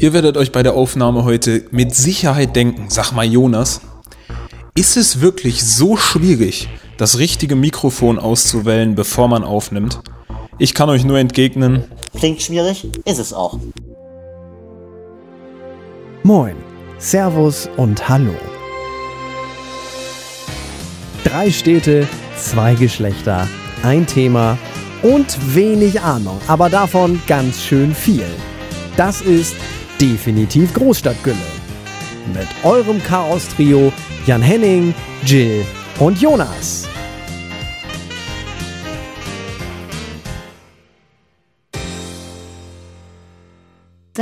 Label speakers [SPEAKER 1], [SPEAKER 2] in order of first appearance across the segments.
[SPEAKER 1] Ihr werdet euch bei der Aufnahme heute mit Sicherheit denken, sag mal Jonas, ist es wirklich so schwierig, das richtige Mikrofon auszuwählen, bevor man aufnimmt? Ich kann euch nur entgegnen.
[SPEAKER 2] Klingt schwierig, ist es auch.
[SPEAKER 3] Moin, Servus und Hallo. Drei Städte, zwei Geschlechter, ein Thema und wenig Ahnung, aber davon ganz schön viel. Das ist definitiv Großstadtgülle. Mit eurem Chaos-Trio Jan Henning, Jill und Jonas.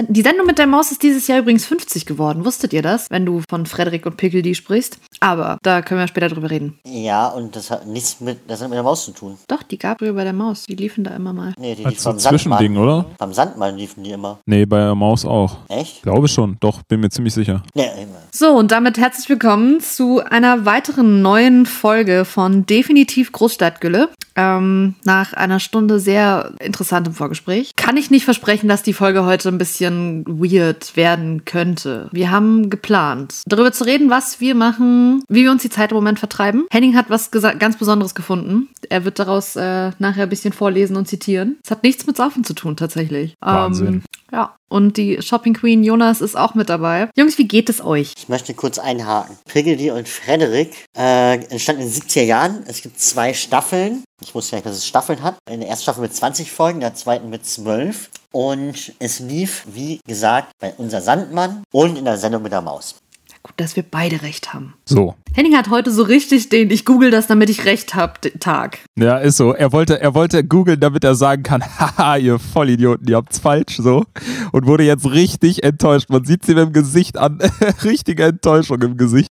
[SPEAKER 4] Die Sendung mit der Maus ist dieses Jahr übrigens 50 geworden. Wusstet ihr das, wenn du von Frederik und Pickledy sprichst? Aber da können wir später drüber reden.
[SPEAKER 2] Ja, und das hat nichts mit, das hat mit der Maus zu tun.
[SPEAKER 4] Doch, die Gabriel bei der Maus, die liefen da immer mal.
[SPEAKER 2] Nee, die, die
[SPEAKER 1] Als so Zwischending,
[SPEAKER 2] Sandmann.
[SPEAKER 1] oder?
[SPEAKER 2] Beim Sandmann liefen die immer.
[SPEAKER 1] Nee, bei der Maus auch.
[SPEAKER 2] Echt?
[SPEAKER 1] Glaube schon, doch, bin mir ziemlich sicher.
[SPEAKER 2] Nee, immer.
[SPEAKER 4] So, und damit herzlich willkommen zu einer weiteren neuen Folge von Definitiv Großstadtgülle. Ähm, nach einer Stunde sehr interessantem Vorgespräch. Kann ich nicht versprechen, dass die Folge heute ein bisschen weird werden könnte. Wir haben geplant, darüber zu reden, was wir machen, wie wir uns die Zeit im Moment vertreiben. Henning hat was ganz Besonderes gefunden. Er wird daraus äh, nachher ein bisschen vorlesen und zitieren. Es hat nichts mit Saufen zu tun, tatsächlich.
[SPEAKER 1] Wahnsinn.
[SPEAKER 4] Ähm, ja, und die Shopping Queen Jonas ist auch mit dabei. Jungs, wie geht es euch?
[SPEAKER 2] Ich möchte kurz einhaken. Piggledy und Frederik äh, entstanden in den 70er Jahren. Es gibt zwei Staffeln. Ich wusste ja nicht, dass es Staffeln hat. In der ersten Staffel mit 20 Folgen, in der zweiten mit 12. Und es lief, wie gesagt, bei Unser Sandmann und in der Sendung mit der Maus.
[SPEAKER 4] Gut, dass wir beide recht haben.
[SPEAKER 1] So.
[SPEAKER 4] Henning hat heute so richtig den, ich google das, damit ich recht hab, Tag.
[SPEAKER 1] Ja, ist so. Er wollte, er wollte googeln, damit er sagen kann, haha, ihr Vollidioten, ihr habt's falsch, so. Und wurde jetzt richtig enttäuscht. Man sieht ihm im Gesicht an. Richtige Enttäuschung im Gesicht.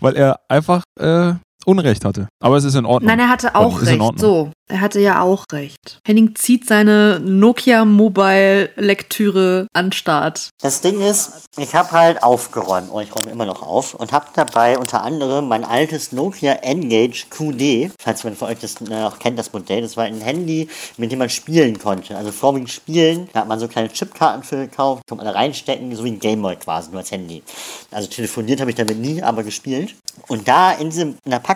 [SPEAKER 1] Weil er einfach, äh, Unrecht hatte. Aber es ist in Ordnung.
[SPEAKER 4] Nein, er hatte auch
[SPEAKER 1] Ist in
[SPEAKER 4] recht. So, er hatte ja auch recht. Henning zieht seine Nokia Mobile Lektüre an Start.
[SPEAKER 2] Das Ding ist, ich habe halt aufgeräumt, oh, ich räume immer noch auf, und habe dabei unter anderem mein altes Nokia N-Gage QD, falls man von euch das auch kennt, das Modell, das war ein Handy, mit dem man spielen konnte. Also vorwiegend spielen, da hat man so kleine Chipkarten für gekauft, konnte man da reinstecken, so wie ein Gameboy quasi, nur als Handy. Also telefoniert habe ich damit nie, aber gespielt. Und da in, diesem, in der Packung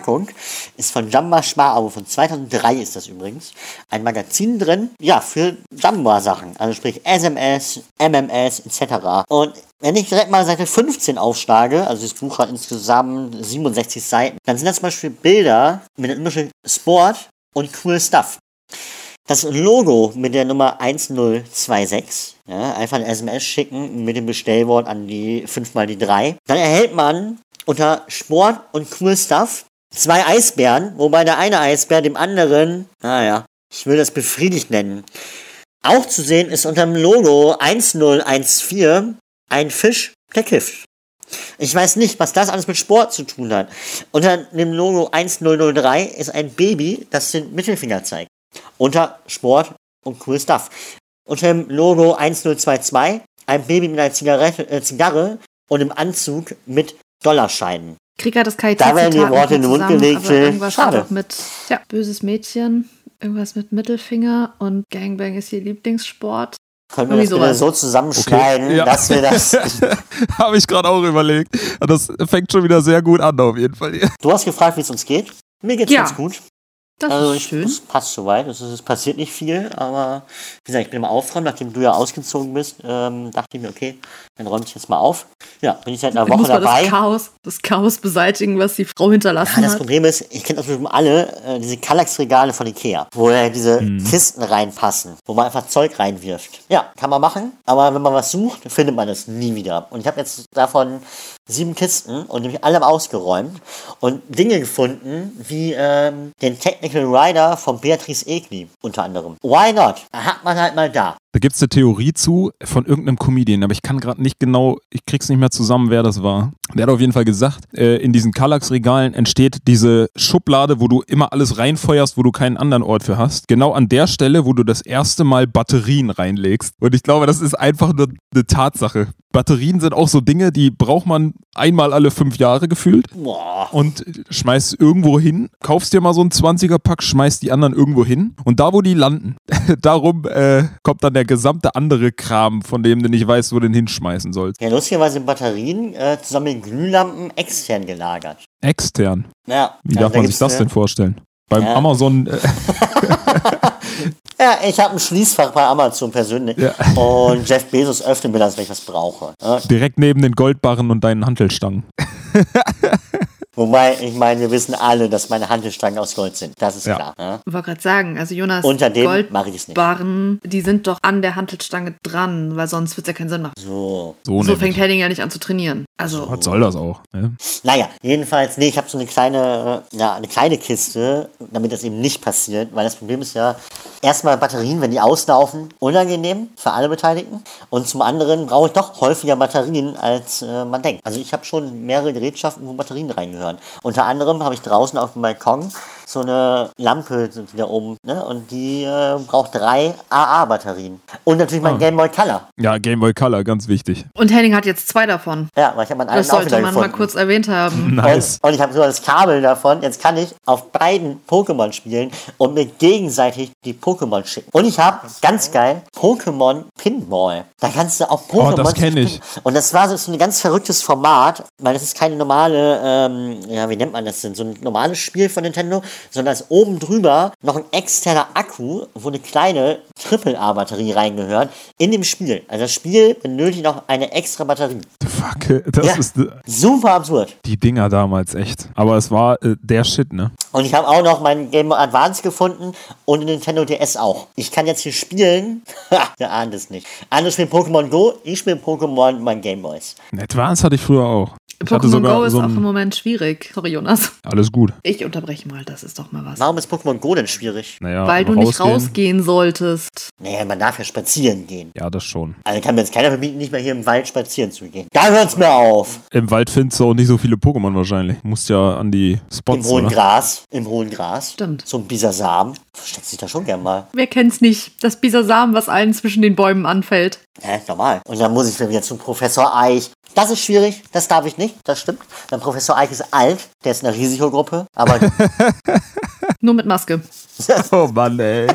[SPEAKER 2] ist von Jamba Schmarabo, von 2003 ist das übrigens, ein Magazin drin, ja, für Jamba-Sachen. Also sprich SMS, MMS etc. Und wenn ich direkt mal Seite 15 aufschlage, also das Buch hat insgesamt 67 Seiten, dann sind das zum Beispiel Bilder mit dem Unterschied Sport und cool Stuff. Das Logo mit der Nummer 1026, ja, einfach ein SMS schicken mit dem Bestellwort an die 5 mal die 3. Dann erhält man unter Sport und cool Stuff zwei Eisbären, wobei der eine Eisbär dem anderen, naja, ich will das befriedigt nennen. Auch zu sehen ist unter dem Logo 1014 ein Fisch, der kifft. Ich weiß nicht, was das alles mit Sport zu tun hat. Unter dem Logo 1003 ist ein Baby, das den Mittelfinger zeigt. Unter Sport und cool Stuff. Unter dem Logo 1022 ein Baby mit einer Zigarette, äh, Zigarre und im Anzug mit Dollarscheinen.
[SPEAKER 4] Krieger das KIT
[SPEAKER 2] Da werden die Worte in den Mund gelegt, Schade.
[SPEAKER 4] Mit ja, böses Mädchen, irgendwas mit Mittelfinger und Gangbang ist ihr Lieblingssport.
[SPEAKER 2] Können wir das wieder so zusammenschneiden,
[SPEAKER 1] Okay, ja.
[SPEAKER 2] dass wir das.
[SPEAKER 1] Habe ich gerade auch überlegt. Das fängt schon wieder sehr gut an, auf jeden Fall.
[SPEAKER 2] Du hast gefragt, wie es uns geht. Mir geht's
[SPEAKER 4] Ja.
[SPEAKER 2] ganz gut.
[SPEAKER 4] Das
[SPEAKER 2] Also
[SPEAKER 4] ist
[SPEAKER 2] ich,
[SPEAKER 4] schön.
[SPEAKER 2] es passt soweit. Es, es passiert nicht viel, aber wie gesagt, ich bin im Aufräumen, nachdem du ja ausgezogen bist, ähm, dachte ich mir, okay, dann räume ich jetzt mal auf. Ja, bin ich seit einer Woche dabei.
[SPEAKER 4] das Chaos, das Chaos beseitigen, was die Frau hinterlassen
[SPEAKER 2] Ja, das
[SPEAKER 4] hat.
[SPEAKER 2] Problem ist, ich kenne das bestimmt alle, äh, diese Kallax-Regale von Ikea, wo ja diese Kisten reinpassen, wo man einfach Zeug reinwirft. Ja, kann man machen, aber wenn man was sucht, findet man das nie wieder. Und ich habe jetzt davon sieben Kisten und nämlich alle ausgeräumt und Dinge gefunden, wie ähm, den Technical Rider von Beatrice Egli unter anderem. Why not? Hat man halt mal da.
[SPEAKER 1] Da gibt es eine Theorie zu von irgendeinem Comedian, aber ich kann gerade nicht genau, ich krieg's nicht mehr zusammen, wer das war. Der hat auf jeden Fall gesagt, äh, in diesen Kallax-Regalen entsteht diese Schublade, wo du immer alles reinfeuerst, wo du keinen anderen Ort für hast. Genau an der Stelle, wo du das erste Mal Batterien reinlegst. Und ich glaube, das ist einfach nur eine Tatsache. Batterien sind auch so Dinge, die braucht man einmal alle fünf Jahre gefühlt
[SPEAKER 2] Boah.
[SPEAKER 1] und schmeißt irgendwo hin, kaufst dir mal so einen 20er-Pack, schmeißt die anderen irgendwo hin und da, wo die landen, darum äh, kommt dann der gesamte andere Kram, von dem du nicht weißt, wo du den hinschmeißen sollst.
[SPEAKER 2] Ja, lustigerweise sind Batterien äh, zusammen mit Glühlampen extern gelagert.
[SPEAKER 1] Extern.
[SPEAKER 2] Ja,
[SPEAKER 1] Wie darf
[SPEAKER 2] da
[SPEAKER 1] man sich das
[SPEAKER 2] äh,
[SPEAKER 1] denn vorstellen? Beim
[SPEAKER 2] Ja.
[SPEAKER 1] Amazon, äh,
[SPEAKER 2] Ja, ich habe ein Schließfach bei Amazon persönlich.
[SPEAKER 1] Ja.
[SPEAKER 2] Und Jeff Bezos öffnet mir das, wenn ich was brauche. Ja,
[SPEAKER 1] direkt neben den Goldbarren und deinen Hantelstangen.
[SPEAKER 2] Wobei, ich meine, wir wissen alle, dass meine Handelstangen aus Gold sind. Das ist
[SPEAKER 1] Ja.
[SPEAKER 2] klar. Ja.
[SPEAKER 4] Ich wollte gerade sagen, also Jonas,
[SPEAKER 2] Unter dem mache ich es nicht.
[SPEAKER 4] Goldbarren, die sind doch an der Hantelstange dran, weil sonst wird es ja keinen Sinn machen.
[SPEAKER 2] So.
[SPEAKER 1] So,
[SPEAKER 4] So fängt Henning ja nicht an zu trainieren. Also,
[SPEAKER 1] Was soll das auch? Ne?
[SPEAKER 2] Naja, jedenfalls, nee, ich habe so eine kleine, äh, ja, eine kleine Kiste, damit das eben nicht passiert, weil das Problem ist ja, erstmal Batterien, wenn die auslaufen, unangenehm für alle Beteiligten. Und zum anderen brauche ich doch häufiger Batterien, als äh, man denkt. Also ich habe schon mehrere Gerätschaften, wo Batterien reingehören. Unter anderem habe ich draußen auf dem Balkon so eine Lampe die da oben, ne? Und die äh, braucht drei AA-Batterien. Und natürlich mein
[SPEAKER 1] Ah.
[SPEAKER 2] Game Boy Color.
[SPEAKER 1] Ja, Game Boy Color, ganz wichtig.
[SPEAKER 4] und Henning hat jetzt zwei davon.
[SPEAKER 2] Ja, weil ich habe meinen alten
[SPEAKER 4] Das sollte
[SPEAKER 2] wieder
[SPEAKER 4] man
[SPEAKER 2] gefunden.
[SPEAKER 4] mal kurz erwähnt haben.
[SPEAKER 1] Nice.
[SPEAKER 2] Und, und ich habe sogar das Kabel davon. Jetzt kann ich auf beiden Pokémon spielen und mir gegenseitig die Pokémon schicken. Und ich habe, ganz geil, Pokémon Pinball. Da kannst du auch Pokémon...
[SPEAKER 1] Oh, das kenn ich.
[SPEAKER 2] Und das war so ein ganz verrücktes Format, weil das ist keine normale, ähm, ja, wie nennt man das denn? So ein normales Spiel von Nintendo, sondern ist oben drüber noch ein externer Akku, wo eine kleine AAA-Batterie reingehört, in dem Spiel. Also das Spiel benötigt noch eine extra Batterie.
[SPEAKER 1] The fuck, das
[SPEAKER 2] Ja.
[SPEAKER 1] ist äh,
[SPEAKER 2] Super absurd.
[SPEAKER 1] die Dinger damals echt. Aber es war äh, der Shit, ne?
[SPEAKER 2] Und ich habe auch noch mein Game Boy Advance gefunden und den Nintendo DS auch. Ich kann jetzt hier spielen. Der ahnt es nicht. Andere spielen Pokémon Go, ich spiele Pokémon mein Game Boys.
[SPEAKER 1] Ein Advance hatte ich früher auch. Ich
[SPEAKER 4] Pokémon Go ist
[SPEAKER 1] so
[SPEAKER 4] auch im Moment schwierig. Sorry, Jonas.
[SPEAKER 1] Alles gut.
[SPEAKER 4] Ich unterbreche mal, das ist doch mal was.
[SPEAKER 2] Warum ist Pokémon Go denn schwierig?
[SPEAKER 1] Naja,
[SPEAKER 4] Weil du nicht rausgehen solltest.
[SPEAKER 2] Naja, man darf ja spazieren gehen.
[SPEAKER 1] Ja, das schon.
[SPEAKER 2] Also kann mir jetzt keiner verbieten, nicht mehr hier im Wald spazieren zu gehen. Da hört's mir auf.
[SPEAKER 1] Im Wald findest du auch nicht so viele Pokémon wahrscheinlich. Musst ja an die
[SPEAKER 2] Im
[SPEAKER 1] Spots,
[SPEAKER 2] hohen
[SPEAKER 1] oder?
[SPEAKER 2] Gras. Im hohen Gras.
[SPEAKER 4] Stimmt.
[SPEAKER 2] So ein Bisasam. Versteckt sich da schon gern mal.
[SPEAKER 4] Wer kennt's nicht? Das Bisasam, was allen zwischen den Bäumen anfällt.
[SPEAKER 2] Hä, normal. Und dann muss ich wieder zum Professor Eich. Das ist schwierig, das darf ich nicht, das stimmt. Dann Professor Eich ist alt, der ist in der Risikogruppe, aber
[SPEAKER 4] Nur mit Maske.
[SPEAKER 1] Oh Mann, ey.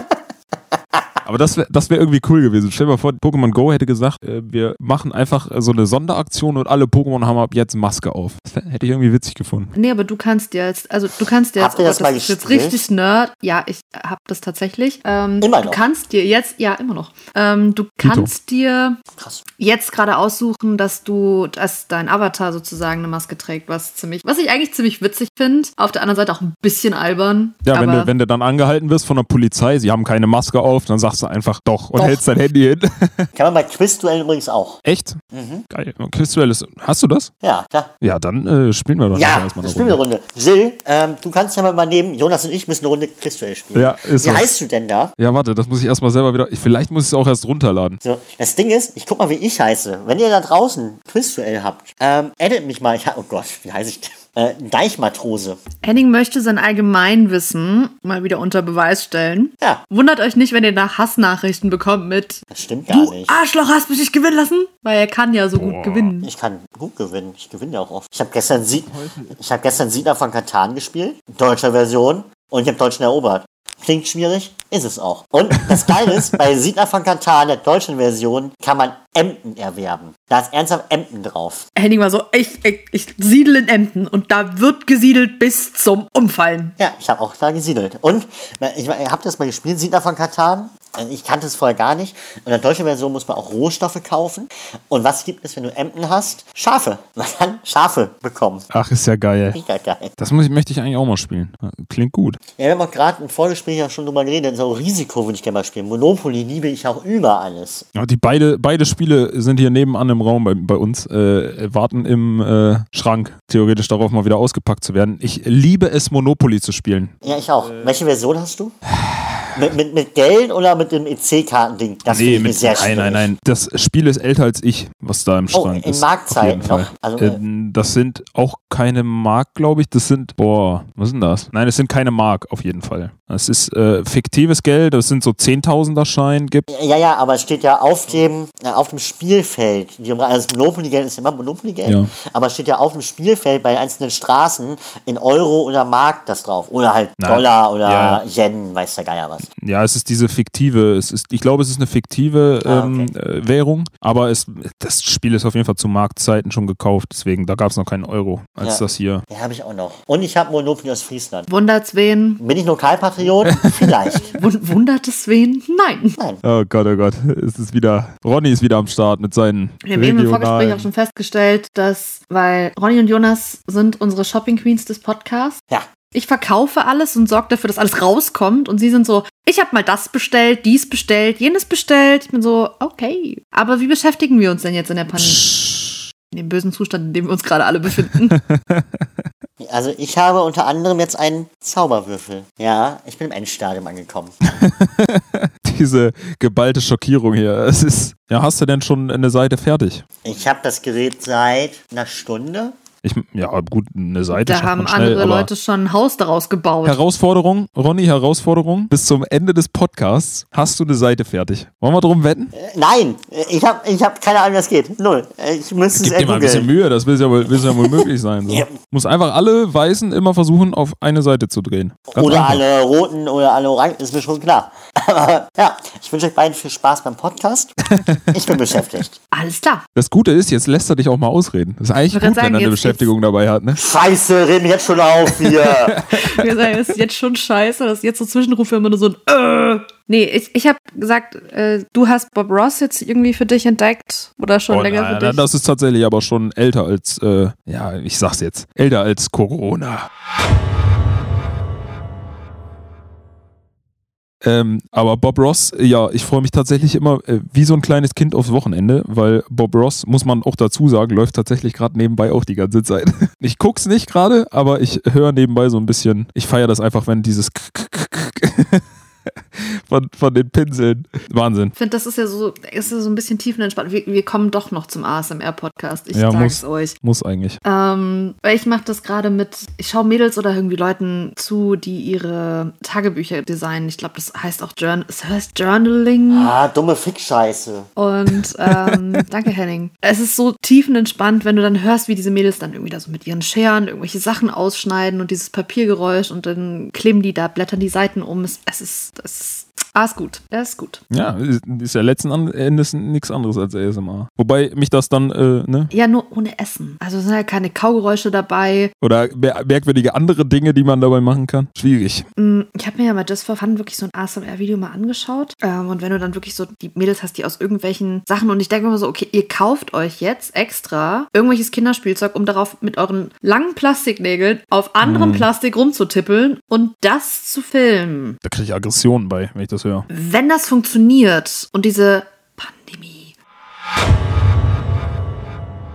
[SPEAKER 1] Aber das wäre das wär irgendwie cool gewesen. Stell dir mal vor, Pokémon Go hätte gesagt, äh, wir machen einfach so eine Sonderaktion und alle Pokémon haben ab jetzt Maske auf. Das hätte ich irgendwie witzig gefunden.
[SPEAKER 4] Nee, aber du kannst jetzt, also du kannst jetzt,
[SPEAKER 2] Habt ihr das mal
[SPEAKER 4] ist jetzt
[SPEAKER 2] gespielt?
[SPEAKER 4] richtig nerd. Ja, ich hab das tatsächlich. Ähm,
[SPEAKER 2] Immer
[SPEAKER 4] Du
[SPEAKER 2] noch?
[SPEAKER 4] kannst dir jetzt, ja, immer noch. Ähm, du
[SPEAKER 1] Tito.
[SPEAKER 4] kannst dir
[SPEAKER 2] krass.
[SPEAKER 4] jetzt gerade aussuchen, dass du, dass dein Avatar sozusagen eine Maske trägt, was ziemlich, was ich eigentlich ziemlich witzig finde. Auf der anderen Seite auch ein bisschen albern.
[SPEAKER 1] Ja, wenn du, wenn du dann angehalten wirst von der Polizei, sie haben keine Maske auf, dann sagst du einfach doch und
[SPEAKER 2] Doch.
[SPEAKER 1] hältst dein Handy hin.
[SPEAKER 2] Kann man bei Quizduellen übrigens auch.
[SPEAKER 1] Echt?
[SPEAKER 2] Mhm.
[SPEAKER 1] Geil. Quizduell ist. Hast du das?
[SPEAKER 2] Ja, klar.
[SPEAKER 1] Ja, dann äh, spielen wir doch
[SPEAKER 2] Ja,
[SPEAKER 1] erstmal eine
[SPEAKER 2] spielen wir eine
[SPEAKER 1] Runde.
[SPEAKER 2] Jill, ähm, du kannst ja mal übernehmen, Jonas und ich müssen eine Runde Quizduell spielen.
[SPEAKER 1] Ja, ist
[SPEAKER 2] Wie
[SPEAKER 1] so.
[SPEAKER 2] heißt du denn da?
[SPEAKER 1] Ja, warte, das muss ich erstmal selber wieder. Ich, vielleicht muss ich es auch erst runterladen.
[SPEAKER 2] So, das Ding ist, ich guck mal, wie ich heiße. Wenn ihr da draußen Quizduell habt, ähm, edit mich mal. Ich, oh Gott, wie heiße ich denn? Äh, Deichmatrose.
[SPEAKER 4] Henning möchte sein Allgemeinwissen mal wieder unter Beweis stellen.
[SPEAKER 2] Ja,
[SPEAKER 4] Wundert euch nicht, wenn ihr nach Hassnachrichten bekommt mit
[SPEAKER 2] das stimmt gar
[SPEAKER 4] Du
[SPEAKER 2] nicht.
[SPEAKER 4] Arschloch hast mich nicht gewinnen lassen, weil er kann ja so gut
[SPEAKER 1] Boah.
[SPEAKER 4] gewinnen.
[SPEAKER 2] Ich kann gut gewinnen. Ich gewinne ja auch oft. Ich habe gestern, Sie ich hab gestern Siedler von Katan gespielt, deutscher Version, und ich habe Deutschen erobert. Klingt schwierig, ist es auch. Und das Geile ist, bei Siedler von Katan, der deutschen Version, kann man Emden erwerben. Da ist ernsthaft Emden drauf.
[SPEAKER 4] Henning war so, ich, ich, ich siedle in Emden und da wird gesiedelt bis zum Umfallen.
[SPEAKER 2] Ja, ich habe auch da gesiedelt. Und ich, ich habe das mal gespielt, Siedler von Katan. Ich kannte es vorher gar nicht. Und in der deutschen Version muss man auch Rohstoffe kaufen. Und was gibt es, wenn du Emden hast? Schafe. Man kann Schafe bekommen.
[SPEAKER 1] Ach, ist ja geil.
[SPEAKER 2] Mega geil.
[SPEAKER 1] Das muss möchte ich eigentlich auch mal spielen. Klingt gut.
[SPEAKER 2] Ja, wir haben auch gerade im Vorgespräch ja schon drüber geredet. So Risiko würde ich gerne mal spielen. Monopoly liebe ich auch über alles.
[SPEAKER 1] Ja, die beide, beide Spiele sind hier nebenan im Raum bei, bei uns, äh, warten im äh, Schrank, theoretisch darauf mal wieder ausgepackt zu werden. Ich liebe es, Monopoly zu spielen.
[SPEAKER 2] Ja, ich auch. Welche Version hast du? Mit, mit, mit Geld oder mit dem EC-Kartending? Das
[SPEAKER 1] nee, mit,
[SPEAKER 2] sehr
[SPEAKER 1] nein, nein, nein. Das Spiel ist älter als ich, was da im
[SPEAKER 2] Oh,
[SPEAKER 1] Schrank
[SPEAKER 2] in
[SPEAKER 1] ist.
[SPEAKER 2] Marktzeiten
[SPEAKER 1] auf jeden
[SPEAKER 2] noch. Also, äh,
[SPEAKER 1] Ähm, das sind auch keine Mark, glaube ich. Das sind, boah, was ist denn das? Nein, es sind keine Mark, auf jeden Fall. Es ist äh, fiktives Geld, das sind so Zehntausender Schein gibt.
[SPEAKER 2] Ja, ja, aber es steht ja auf dem, äh, auf dem Spielfeld. Also das Monopoly-Geld ist immer Monopoly-Geld,
[SPEAKER 1] Ja.
[SPEAKER 2] aber es steht ja auf dem Spielfeld bei einzelnen Straßen in Euro oder Mark das drauf. Oder halt
[SPEAKER 1] Nein.
[SPEAKER 2] Dollar oder
[SPEAKER 1] Ja.
[SPEAKER 2] Yen, weiß der Geier was.
[SPEAKER 1] Ja, es ist diese fiktive, es ist, ich glaube, es ist eine fiktive
[SPEAKER 2] Ah,
[SPEAKER 1] ähm, äh, Währung, aber es, das Spiel ist auf jeden Fall zu Marktzeiten schon gekauft, deswegen, da gab es noch keinen Euro, als
[SPEAKER 2] Ja.
[SPEAKER 1] das hier.
[SPEAKER 2] Den habe ich auch noch. Und ich habe Monopoly aus Friesland.
[SPEAKER 4] Wundert's wen?
[SPEAKER 2] Bin ich Lokalpatriot? Vielleicht.
[SPEAKER 4] Wun wundert es wen? Nein.
[SPEAKER 2] Nein.
[SPEAKER 1] Oh Gott, oh Gott, es ist wieder, Ronny ist wieder am Start mit seinen
[SPEAKER 4] Wir haben eben im Vorgespräch auch schon festgestellt, dass, weil Ronny und Jonas sind unsere Shopping Queens des Podcasts.
[SPEAKER 2] Ja.
[SPEAKER 4] Ich verkaufe alles und sorge dafür, dass alles rauskommt. Und sie sind so, ich habe mal das bestellt, dies bestellt, jenes bestellt. Ich bin so, okay. Aber wie beschäftigen wir uns denn jetzt in der Pandemie? In dem bösen Zustand, in dem wir uns gerade alle befinden.
[SPEAKER 2] Also ich habe unter anderem jetzt einen Zauberwürfel. Ja, ich bin im Endstadium angekommen.
[SPEAKER 1] Diese geballte Schockierung hier. Es ist. Ja, hast du denn schon eine Seite fertig?
[SPEAKER 2] Ich habe das Gerät seit einer Stunde.
[SPEAKER 1] Ich, ja, gut, eine Seite
[SPEAKER 4] da
[SPEAKER 1] schafft
[SPEAKER 4] haben
[SPEAKER 1] man schnell,
[SPEAKER 4] andere Leute schon ein Haus daraus gebaut.
[SPEAKER 1] Herausforderung, Ronny, Herausforderung. Bis zum Ende des Podcasts hast du eine Seite fertig. Wollen wir drum wetten?
[SPEAKER 2] Äh, Nein, äh, ich habe ich hab keine Ahnung, wie das geht. Null. Äh, Ich müsste es
[SPEAKER 1] Gib dir mal ein bisschen. Mühe, das will ja wohl, will's ja wohl möglich sein. So.
[SPEAKER 2] Ja.
[SPEAKER 1] Muss einfach alle Weißen immer versuchen, auf eine Seite zu drehen. Ganz
[SPEAKER 2] Oder
[SPEAKER 1] einfach.
[SPEAKER 2] alle roten oder alle orangen, ist mir schon klar. Aber ja, ich wünsche euch beiden viel Spaß beim Podcast. Ich bin beschäftigt.
[SPEAKER 4] Alles klar.
[SPEAKER 1] Das Gute ist, jetzt lässt er dich auch mal ausreden. Das ist eigentlich
[SPEAKER 4] Ich
[SPEAKER 1] gut,
[SPEAKER 4] wollte
[SPEAKER 1] wenn
[SPEAKER 4] sagen,
[SPEAKER 1] er eine
[SPEAKER 4] jetzt-
[SPEAKER 1] Beschäftigung dabei hat. Ne?
[SPEAKER 2] Scheiße, reden jetzt schon auf hier.
[SPEAKER 4] Wir sagen, das ist jetzt schon scheiße, dass jetzt so Zwischenrufe immer nur so ein äh. Nee, ich, ich habe gesagt, äh, du hast Bob Ross jetzt irgendwie für dich entdeckt oder schon
[SPEAKER 1] Oh,
[SPEAKER 4] länger
[SPEAKER 1] nein,
[SPEAKER 4] für dich.
[SPEAKER 1] Das ist tatsächlich aber schon älter als, äh, ja, ich sag's jetzt, älter als Corona. Ähm, aber Bob Ross, ja, ich freue mich tatsächlich immer äh, wie so ein kleines Kind aufs Wochenende, weil Bob Ross, muss man auch dazu sagen, läuft tatsächlich gerade nebenbei auch die ganze Zeit. Ich guck's nicht gerade, aber ich höre nebenbei so ein bisschen. Ich feiere das einfach, wenn dieses von, von den Pinseln. Wahnsinn.
[SPEAKER 4] Ich finde, das ist ja so, ist ja so ein bisschen tiefenentspannt. Wir, wir kommen doch noch zum ASMR-Podcast. Ich
[SPEAKER 1] Ja,
[SPEAKER 4] sag's
[SPEAKER 1] muss.
[SPEAKER 4] euch.
[SPEAKER 1] Muss eigentlich.
[SPEAKER 4] Ähm, weil ich mache das gerade mit, ich schaue Mädels oder irgendwie Leuten zu, die ihre Tagebücher designen. Ich glaube, das heißt auch Journal, es heißt Journaling.
[SPEAKER 2] Ah, dumme Fick-Scheiße.
[SPEAKER 4] Und ähm, danke, Henning. Es ist so tiefenentspannt, wenn du dann hörst, wie diese Mädels dann irgendwie da so mit ihren Scheren irgendwelche Sachen ausschneiden und dieses Papiergeräusch und dann kleben die da, blättern die Seiten um. Es, es ist, es ist, ah, ist gut. Es ist gut.
[SPEAKER 1] Ja, ist ja letzten Endes nichts anderes als ASMR. Wobei mich das dann, äh, ne?
[SPEAKER 4] Ja, nur ohne Essen. Also es sind ja keine Kaugeräusche dabei.
[SPEAKER 1] Oder mer merkwürdige andere Dinge, die man dabei machen kann. Schwierig.
[SPEAKER 4] Mm, Ich habe mir ja mal Just for Fun wirklich so ein ASMR-Video mal angeschaut. Ähm, und wenn du dann wirklich so die Mädels hast, die aus irgendwelchen Sachen und ich denke mir so, okay, ihr kauft euch jetzt extra irgendwelches Kinderspielzeug, um darauf mit euren langen Plastiknägeln auf anderem
[SPEAKER 1] Mhm.
[SPEAKER 4] Plastik rumzutippeln und das zu filmen.
[SPEAKER 1] Da kriege ich Aggressionen bei, wenn ich das höre.
[SPEAKER 4] Wenn das funktioniert und diese Pandemie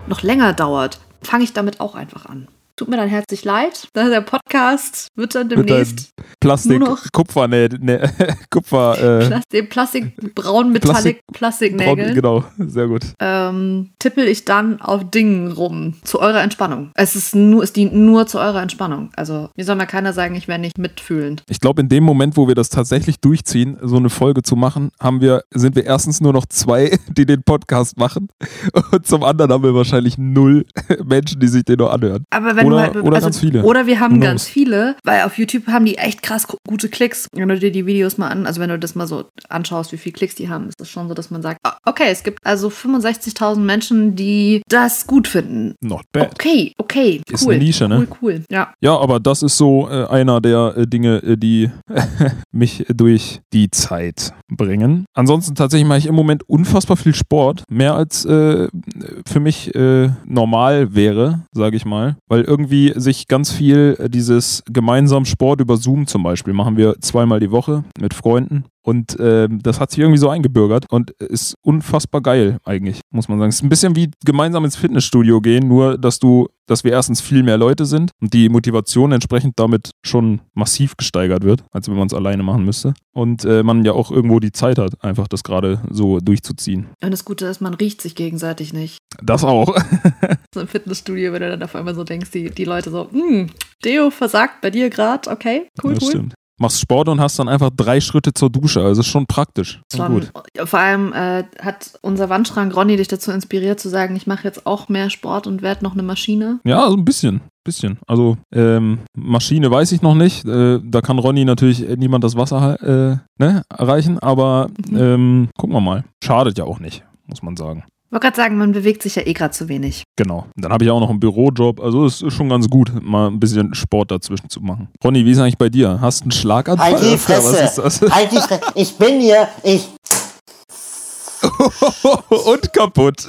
[SPEAKER 4] noch länger dauert, fange ich damit auch einfach an. Tut mir dann herzlich leid. Der Podcast wird dann demnächst
[SPEAKER 1] Plastik,
[SPEAKER 4] nur noch-
[SPEAKER 1] Kupfer, ne, ne, Kupfer, äh,
[SPEAKER 4] Plastik, Plastik braun Metallic
[SPEAKER 1] braun,
[SPEAKER 4] Plastiknägeln
[SPEAKER 1] genau, sehr gut.
[SPEAKER 4] ähm, tippel ich dann auf Dingen rum zu eurer Entspannung. Es ist nur, es dient nur zu eurer Entspannung. Also mir soll mal keiner sagen, ich wäre nicht mitfühlend.
[SPEAKER 1] Ich glaube, in dem Moment, wo wir das tatsächlich durchziehen, so eine Folge zu machen, haben wir, sind wir erstens nur noch zwei, die den Podcast machen. Und zum anderen haben wir wahrscheinlich null Menschen, die sich den nur anhören.
[SPEAKER 4] Aber wenn
[SPEAKER 1] Oder-
[SPEAKER 4] du halt,
[SPEAKER 1] oder ganz viele.
[SPEAKER 4] Oder wir haben
[SPEAKER 1] knows?
[SPEAKER 4] ganz viele, weil auf YouTube haben die echt krass gu- gute Klicks. Wenn du dir die Videos mal an, also wenn du das mal so anschaust, wie viele Klicks die haben, ist das schon so, dass man sagt, ah, okay, es gibt also 65.000 Menschen, die das gut finden.
[SPEAKER 1] Not bad.
[SPEAKER 4] Okay, okay,
[SPEAKER 1] Ist
[SPEAKER 4] cool.
[SPEAKER 1] eine Nische, ne?
[SPEAKER 4] Cool, cool. Ja.
[SPEAKER 1] Ja, aber das ist so äh, einer der äh, Dinge, äh, die mich durch die Zeit bringen. Ansonsten tatsächlich mache ich im Moment unfassbar viel Sport. Mehr als äh, für mich äh, normal wäre, sage ich mal. Weil irgendwie sich ganz viel äh, dieses gemeinsam Sport über Zoom zum Beispiel machen wir zweimal die Woche mit Freunden. Und ähm, das hat sich irgendwie so eingebürgert und ist unfassbar geil eigentlich, muss man sagen. Es ist ein bisschen wie gemeinsam ins Fitnessstudio gehen, nur dass du dass wir erstens viel mehr Leute sind und die Motivation entsprechend damit schon massiv gesteigert wird, als wenn man es alleine machen müsste. Und äh, man ja auch irgendwo die Zeit hat, einfach das gerade so durchzuziehen.
[SPEAKER 4] Und das Gute ist, man riecht sich gegenseitig nicht.
[SPEAKER 1] Das auch.
[SPEAKER 4] so im Fitnessstudio, wenn du dann auf einmal so denkst, die, die Leute so, hm, Deo versagt bei dir gerade, okay, cool,
[SPEAKER 1] das
[SPEAKER 4] cool.
[SPEAKER 1] Stimmt machst Sport und hast dann einfach drei Schritte zur Dusche. Also ist schon praktisch.
[SPEAKER 4] Schon, gut. Vor allem äh, hat unser Wandschrank Ronny dich dazu inspiriert zu sagen, ich mache jetzt auch mehr Sport und werde noch eine Maschine.
[SPEAKER 1] Ja, so ein bisschen. Bisschen. Also ähm, Maschine weiß ich noch nicht. Äh, da kann Ronny natürlich niemand das Wasser äh, ne, erreichen, aber mhm. ähm, gucken wir mal. Schadet ja auch nicht, muss man sagen.
[SPEAKER 4] Ich wollte gerade sagen, man bewegt sich ja eh gerade zu wenig.
[SPEAKER 1] Genau. Dann habe ich auch noch einen Bürojob. Also es ist schon ganz gut, mal ein bisschen Sport dazwischen zu machen. Ronny, wie ist eigentlich bei dir? Hast du einen Schlaganfall?
[SPEAKER 2] Halt die Fresse. Was ist das? Halt die Fresse. Ich bin hier. Ich.
[SPEAKER 1] und kaputt.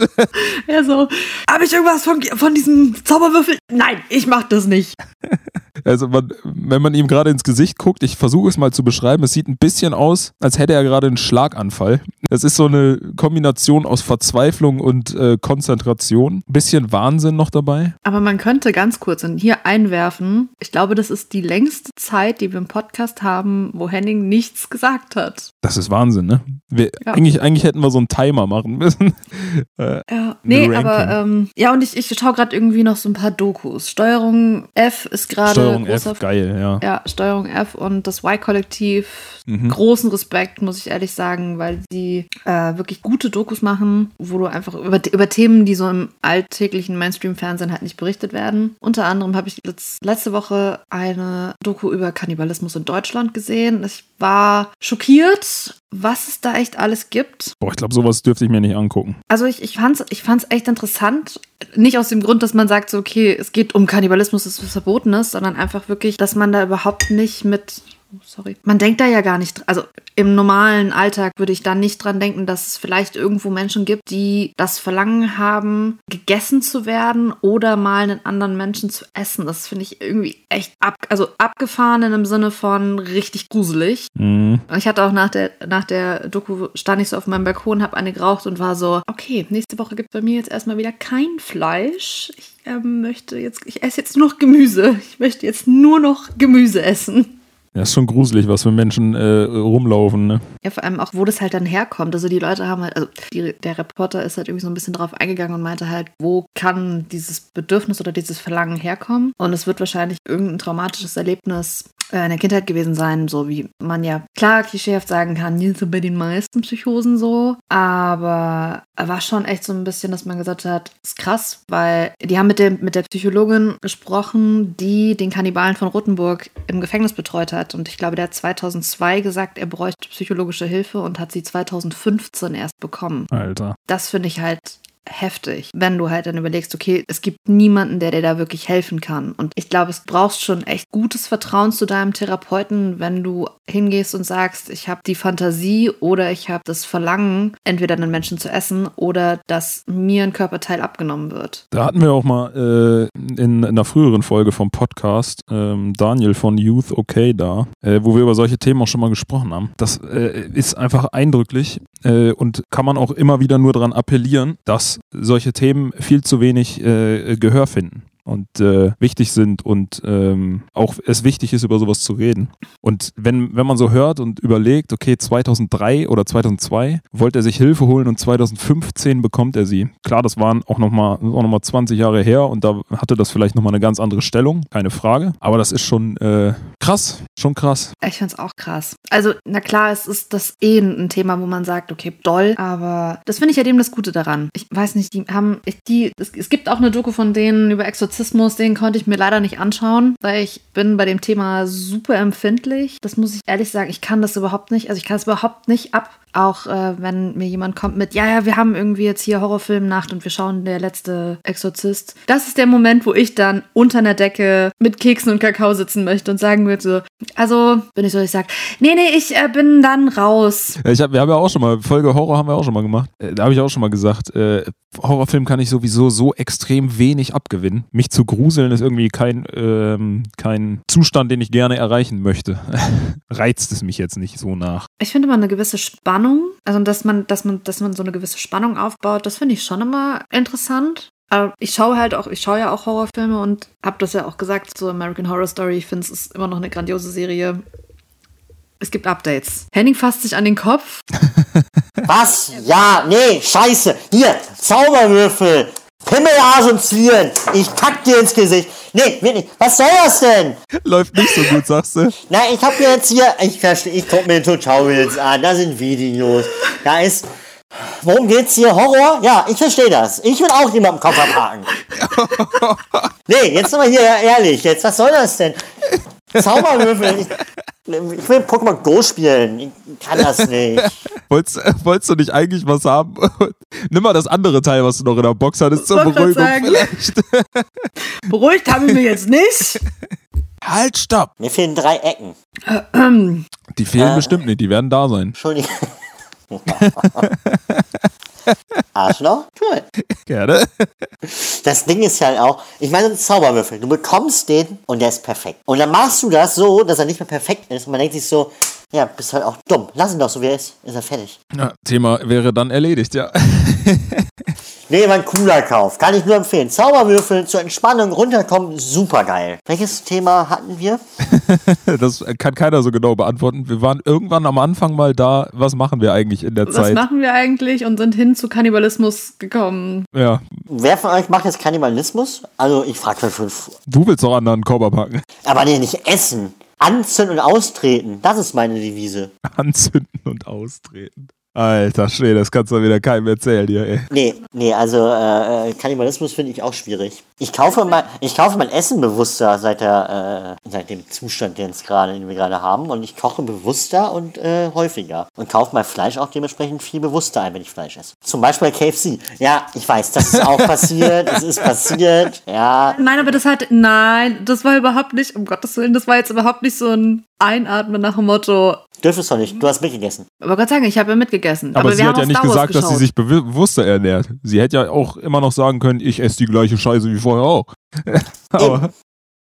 [SPEAKER 4] Ja, so. Habe ich irgendwas von, von diesem Zauberwürfel? Nein, ich mach das nicht.
[SPEAKER 1] Also man, wenn man ihm gerade ins Gesicht guckt, ich versuche es mal zu beschreiben, es sieht ein bisschen aus, als hätte er gerade einen Schlaganfall. Es ist so eine Kombination aus Verzweiflung und äh, Konzentration. Ein bisschen Wahnsinn noch dabei.
[SPEAKER 4] Aber man könnte ganz kurz hier einwerfen, ich glaube, das ist die längste Zeit, die wir im Podcast haben, wo Henning nichts gesagt hat.
[SPEAKER 1] Das ist Wahnsinn, ne? Wir, ja. eigentlich, eigentlich hätten wir so einen Timer machen müssen.
[SPEAKER 4] äh, ja, nee, aber ähm, ja, und ich, ich schaue gerade irgendwie noch so ein paar Dokus. Steuerung F ist gerade
[SPEAKER 1] Steuerung F, geil, ja.
[SPEAKER 4] Ja, Steuerung F und das Y-Kollektiv. Mhm. Großen Respekt, muss ich ehrlich sagen, weil sie äh, wirklich gute Dokus machen, wo du einfach über, über Themen, die so im alltäglichen Mainstream-Fernsehen halt nicht berichtet werden. Unter anderem habe ich letzte Woche eine Doku über Kannibalismus in Deutschland gesehen. Ich war schockiert, was es da echt alles gibt.
[SPEAKER 1] Boah, ich glaube, sowas dürfte ich mir nicht angucken.
[SPEAKER 4] Also ich, ich fand es ich fand's echt interessant. Nicht aus dem Grund, dass man sagt, so, okay, es geht um Kannibalismus, das was verboten ist, sondern einfach wirklich, dass man da überhaupt nicht mit Oh, sorry. Man denkt da ja gar nicht, also im normalen Alltag würde ich da nicht dran denken, dass es vielleicht irgendwo Menschen gibt, die das Verlangen haben, gegessen zu werden oder mal einen anderen Menschen zu essen. Das finde ich irgendwie echt ab, also abgefahren in dem Sinne von richtig gruselig. Mhm. Ich hatte auch nach der, nach der Doku, stand ich so auf meinem Balkon, habe eine geraucht und war so, okay, nächste Woche gibt es bei mir jetzt erstmal wieder kein Fleisch. Ich äh, möchte jetzt, ich esse jetzt nur noch Gemüse. Ich möchte jetzt nur noch Gemüse essen.
[SPEAKER 1] Ja, ist schon gruselig, was für Menschen äh, rumlaufen, ne?
[SPEAKER 4] Ja, vor allem auch, wo das halt dann herkommt. Also die Leute haben halt, also die, der Reporter ist halt irgendwie so ein bisschen drauf eingegangen und meinte halt, wo kann dieses Bedürfnis oder dieses Verlangen herkommen? Und es wird wahrscheinlich irgendein traumatisches Erlebnis in der Kindheit gewesen sein, so wie man ja klar klischeehaft sagen kann, so bei den meisten Psychosen so, aber war schon echt so ein bisschen, dass man gesagt hat, ist krass, weil die haben mit, dem, mit der Psychologin gesprochen, die den Kannibalen von Rothenburg im Gefängnis betreut hat und ich glaube, der hat 2002 gesagt, er bräuchte psychologische Hilfe und hat sie 2015 erst bekommen.
[SPEAKER 1] Alter.
[SPEAKER 4] Das finde ich halt heftig, wenn du halt dann überlegst, okay, es gibt niemanden, der dir da wirklich helfen kann. Und ich glaube, es brauchst schon echt gutes Vertrauen zu deinem Therapeuten, wenn du hingehst und sagst, ich habe die Fantasie oder ich habe das Verlangen, entweder einen Menschen zu essen oder dass mir ein Körperteil abgenommen wird.
[SPEAKER 1] Da hatten wir auch mal äh, in, in einer früheren Folge vom Podcast ähm, Daniel von Youth Okay da, äh, wo wir über solche Themen auch schon mal gesprochen haben. Das äh, ist einfach eindrücklich äh, und kann man auch immer wieder nur daran appellieren, dass solche Themen viel zu wenig äh, Gehör finden und äh, wichtig sind und ähm, auch es wichtig ist, über sowas zu reden. Und wenn, wenn man so hört und überlegt, okay, 2003 oder 2002 wollte er sich Hilfe holen und 2015 bekommt er sie. Klar, das waren auch nochmal noch mal 20 Jahre her und da hatte das vielleicht nochmal eine ganz andere Stellung, keine Frage. Aber das ist schon äh, krass, schon krass.
[SPEAKER 4] Ich finde es auch krass. Also, na klar, es ist das eh ein Thema, wo man sagt, okay, doll, aber das finde ich ja dem das Gute daran. Ich weiß nicht, die haben, die, es, es gibt auch eine Doku von denen über Exorzismus Rassismus, den konnte ich mir leider nicht anschauen, weil ich bin bei dem Thema super empfindlich. Das muss ich ehrlich sagen, ich kann das überhaupt nicht, also ich kann es überhaupt nicht ab, Auch äh, wenn mir jemand kommt mit, ja, ja, wir haben irgendwie jetzt hier Horrorfilmnacht und wir schauen der letzte Exorzist. Das ist der Moment, wo ich dann unter einer Decke mit Keksen und Kakao sitzen möchte und sagen würde so, also bin ich so, ich sag, nee, nee, ich äh, bin dann raus.
[SPEAKER 1] Ja, Ich hab, wir haben ja auch schon mal, Folge Horror haben wir auch schon mal gemacht. Äh, Da habe ich auch schon mal gesagt, äh, Horrorfilm kann ich sowieso so extrem wenig abgewinnen. Mich zu gruseln ist irgendwie kein, ähm, kein Zustand, den ich gerne erreichen möchte. Reizt es mich jetzt nicht so nach.
[SPEAKER 4] Ich finde immer eine gewisse Spannung, also dass man, dass man, dass man so eine gewisse Spannung aufbaut, das finde ich schon immer interessant. Aber ich schaue halt auch, ich schaue ja auch Horrorfilme und habe das ja auch gesagt, so American Horror Story, ich finde es immer noch eine grandiose Serie. Es gibt Updates. Henning fasst sich an den Kopf.
[SPEAKER 2] Was? Ja, nee, scheiße. Hier, Zauberwürfel. Pimmel assoziieren. Ich kack dir ins Gesicht. Nee, wirklich. Was soll das denn?
[SPEAKER 1] Läuft nicht so gut, sagst du?
[SPEAKER 2] Na, ich hab jetzt hier, ich verstehe, ich guck mir Tutorials an, da sind Videos, da ist, worum geht's hier? Horror? Ja, ich verstehe das. Ich will auch jemanden Kopf abhaken. nee, jetzt mal hier ehrlich, jetzt, was soll das denn? Zauberwürfel. Ich, ich will Pokémon Go spielen. Ich kann das nicht.
[SPEAKER 1] Wolltest, äh, wolltest du nicht eigentlich was haben? Nimm mal das andere Teil, was du noch in der Box hattest, zur Beruhigung
[SPEAKER 4] sagen.
[SPEAKER 1] vielleicht.
[SPEAKER 4] Beruhigt habe ich mich jetzt nicht.
[SPEAKER 1] halt, stopp!
[SPEAKER 2] Mir fehlen drei Ecken.
[SPEAKER 1] Die fehlen
[SPEAKER 2] Äh.
[SPEAKER 1] bestimmt nicht, die werden da sein.
[SPEAKER 2] Entschuldigung. Arschloch? Cool.
[SPEAKER 1] Gerne.
[SPEAKER 2] Das Ding ist ja auch, ich meine, ein Zauberwürfel. Du bekommst den und der ist perfekt. Und dann machst du das so, dass er nicht mehr perfekt ist. Und man denkt sich so, ja, bist halt auch dumm. Lass ihn doch so, wie er ist. Ist er fertig.
[SPEAKER 1] Ja, Thema wäre dann erledigt, ja.
[SPEAKER 2] Nee, mein cooler Kauf. Kann ich nur empfehlen. Zauberwürfel zur Entspannung runterkommen, super geil. Welches Thema hatten wir?
[SPEAKER 1] Das kann keiner so genau beantworten. Wir waren irgendwann am Anfang mal da, was machen wir eigentlich in der
[SPEAKER 4] Was
[SPEAKER 1] Zeit?
[SPEAKER 4] machen wir eigentlich und sind hin zu Kannibalismus gekommen.
[SPEAKER 1] Ja,
[SPEAKER 2] Wer von euch macht jetzt Kannibalismus? Also, ich frage für fünf.
[SPEAKER 1] du willst doch anderen Korb packen.
[SPEAKER 2] Aber nee, nicht essen. Anzünden und austreten. Das ist meine Devise.
[SPEAKER 1] Anzünden und austreten. Alter Schwede, das kannst du wieder keinem erzählen hier, ey.
[SPEAKER 2] Nee, nee, also äh, äh, Kannibalismus finde ich auch schwierig. Ich kaufe mein, ich kaufe mein Essen bewusster seit der, äh, seit dem Zustand, den, es gerade, den wir gerade haben. Und ich koche bewusster und äh, häufiger. Und kaufe mein Fleisch auch dementsprechend viel bewusster ein, wenn ich Fleisch esse. Zum Beispiel KFC. Ja, ich weiß, das ist auch passiert. Es ist passiert. Ja.
[SPEAKER 4] Nein, aber das hat, nein, das war überhaupt nicht, um Gottes Willen, das war jetzt überhaupt nicht so ein Einatmen nach dem Motto,
[SPEAKER 2] Dürftest du nicht. Du hast mitgegessen.
[SPEAKER 4] aber Gott sagen, ich habe ja mitgegessen.
[SPEAKER 1] Aber,
[SPEAKER 4] wir
[SPEAKER 1] sie hat ja nicht gesagt, dass sie sich bewusster ernährt. Sie hätte ja auch immer noch sagen können, ich esse die gleiche Scheiße wie vorher auch. Aber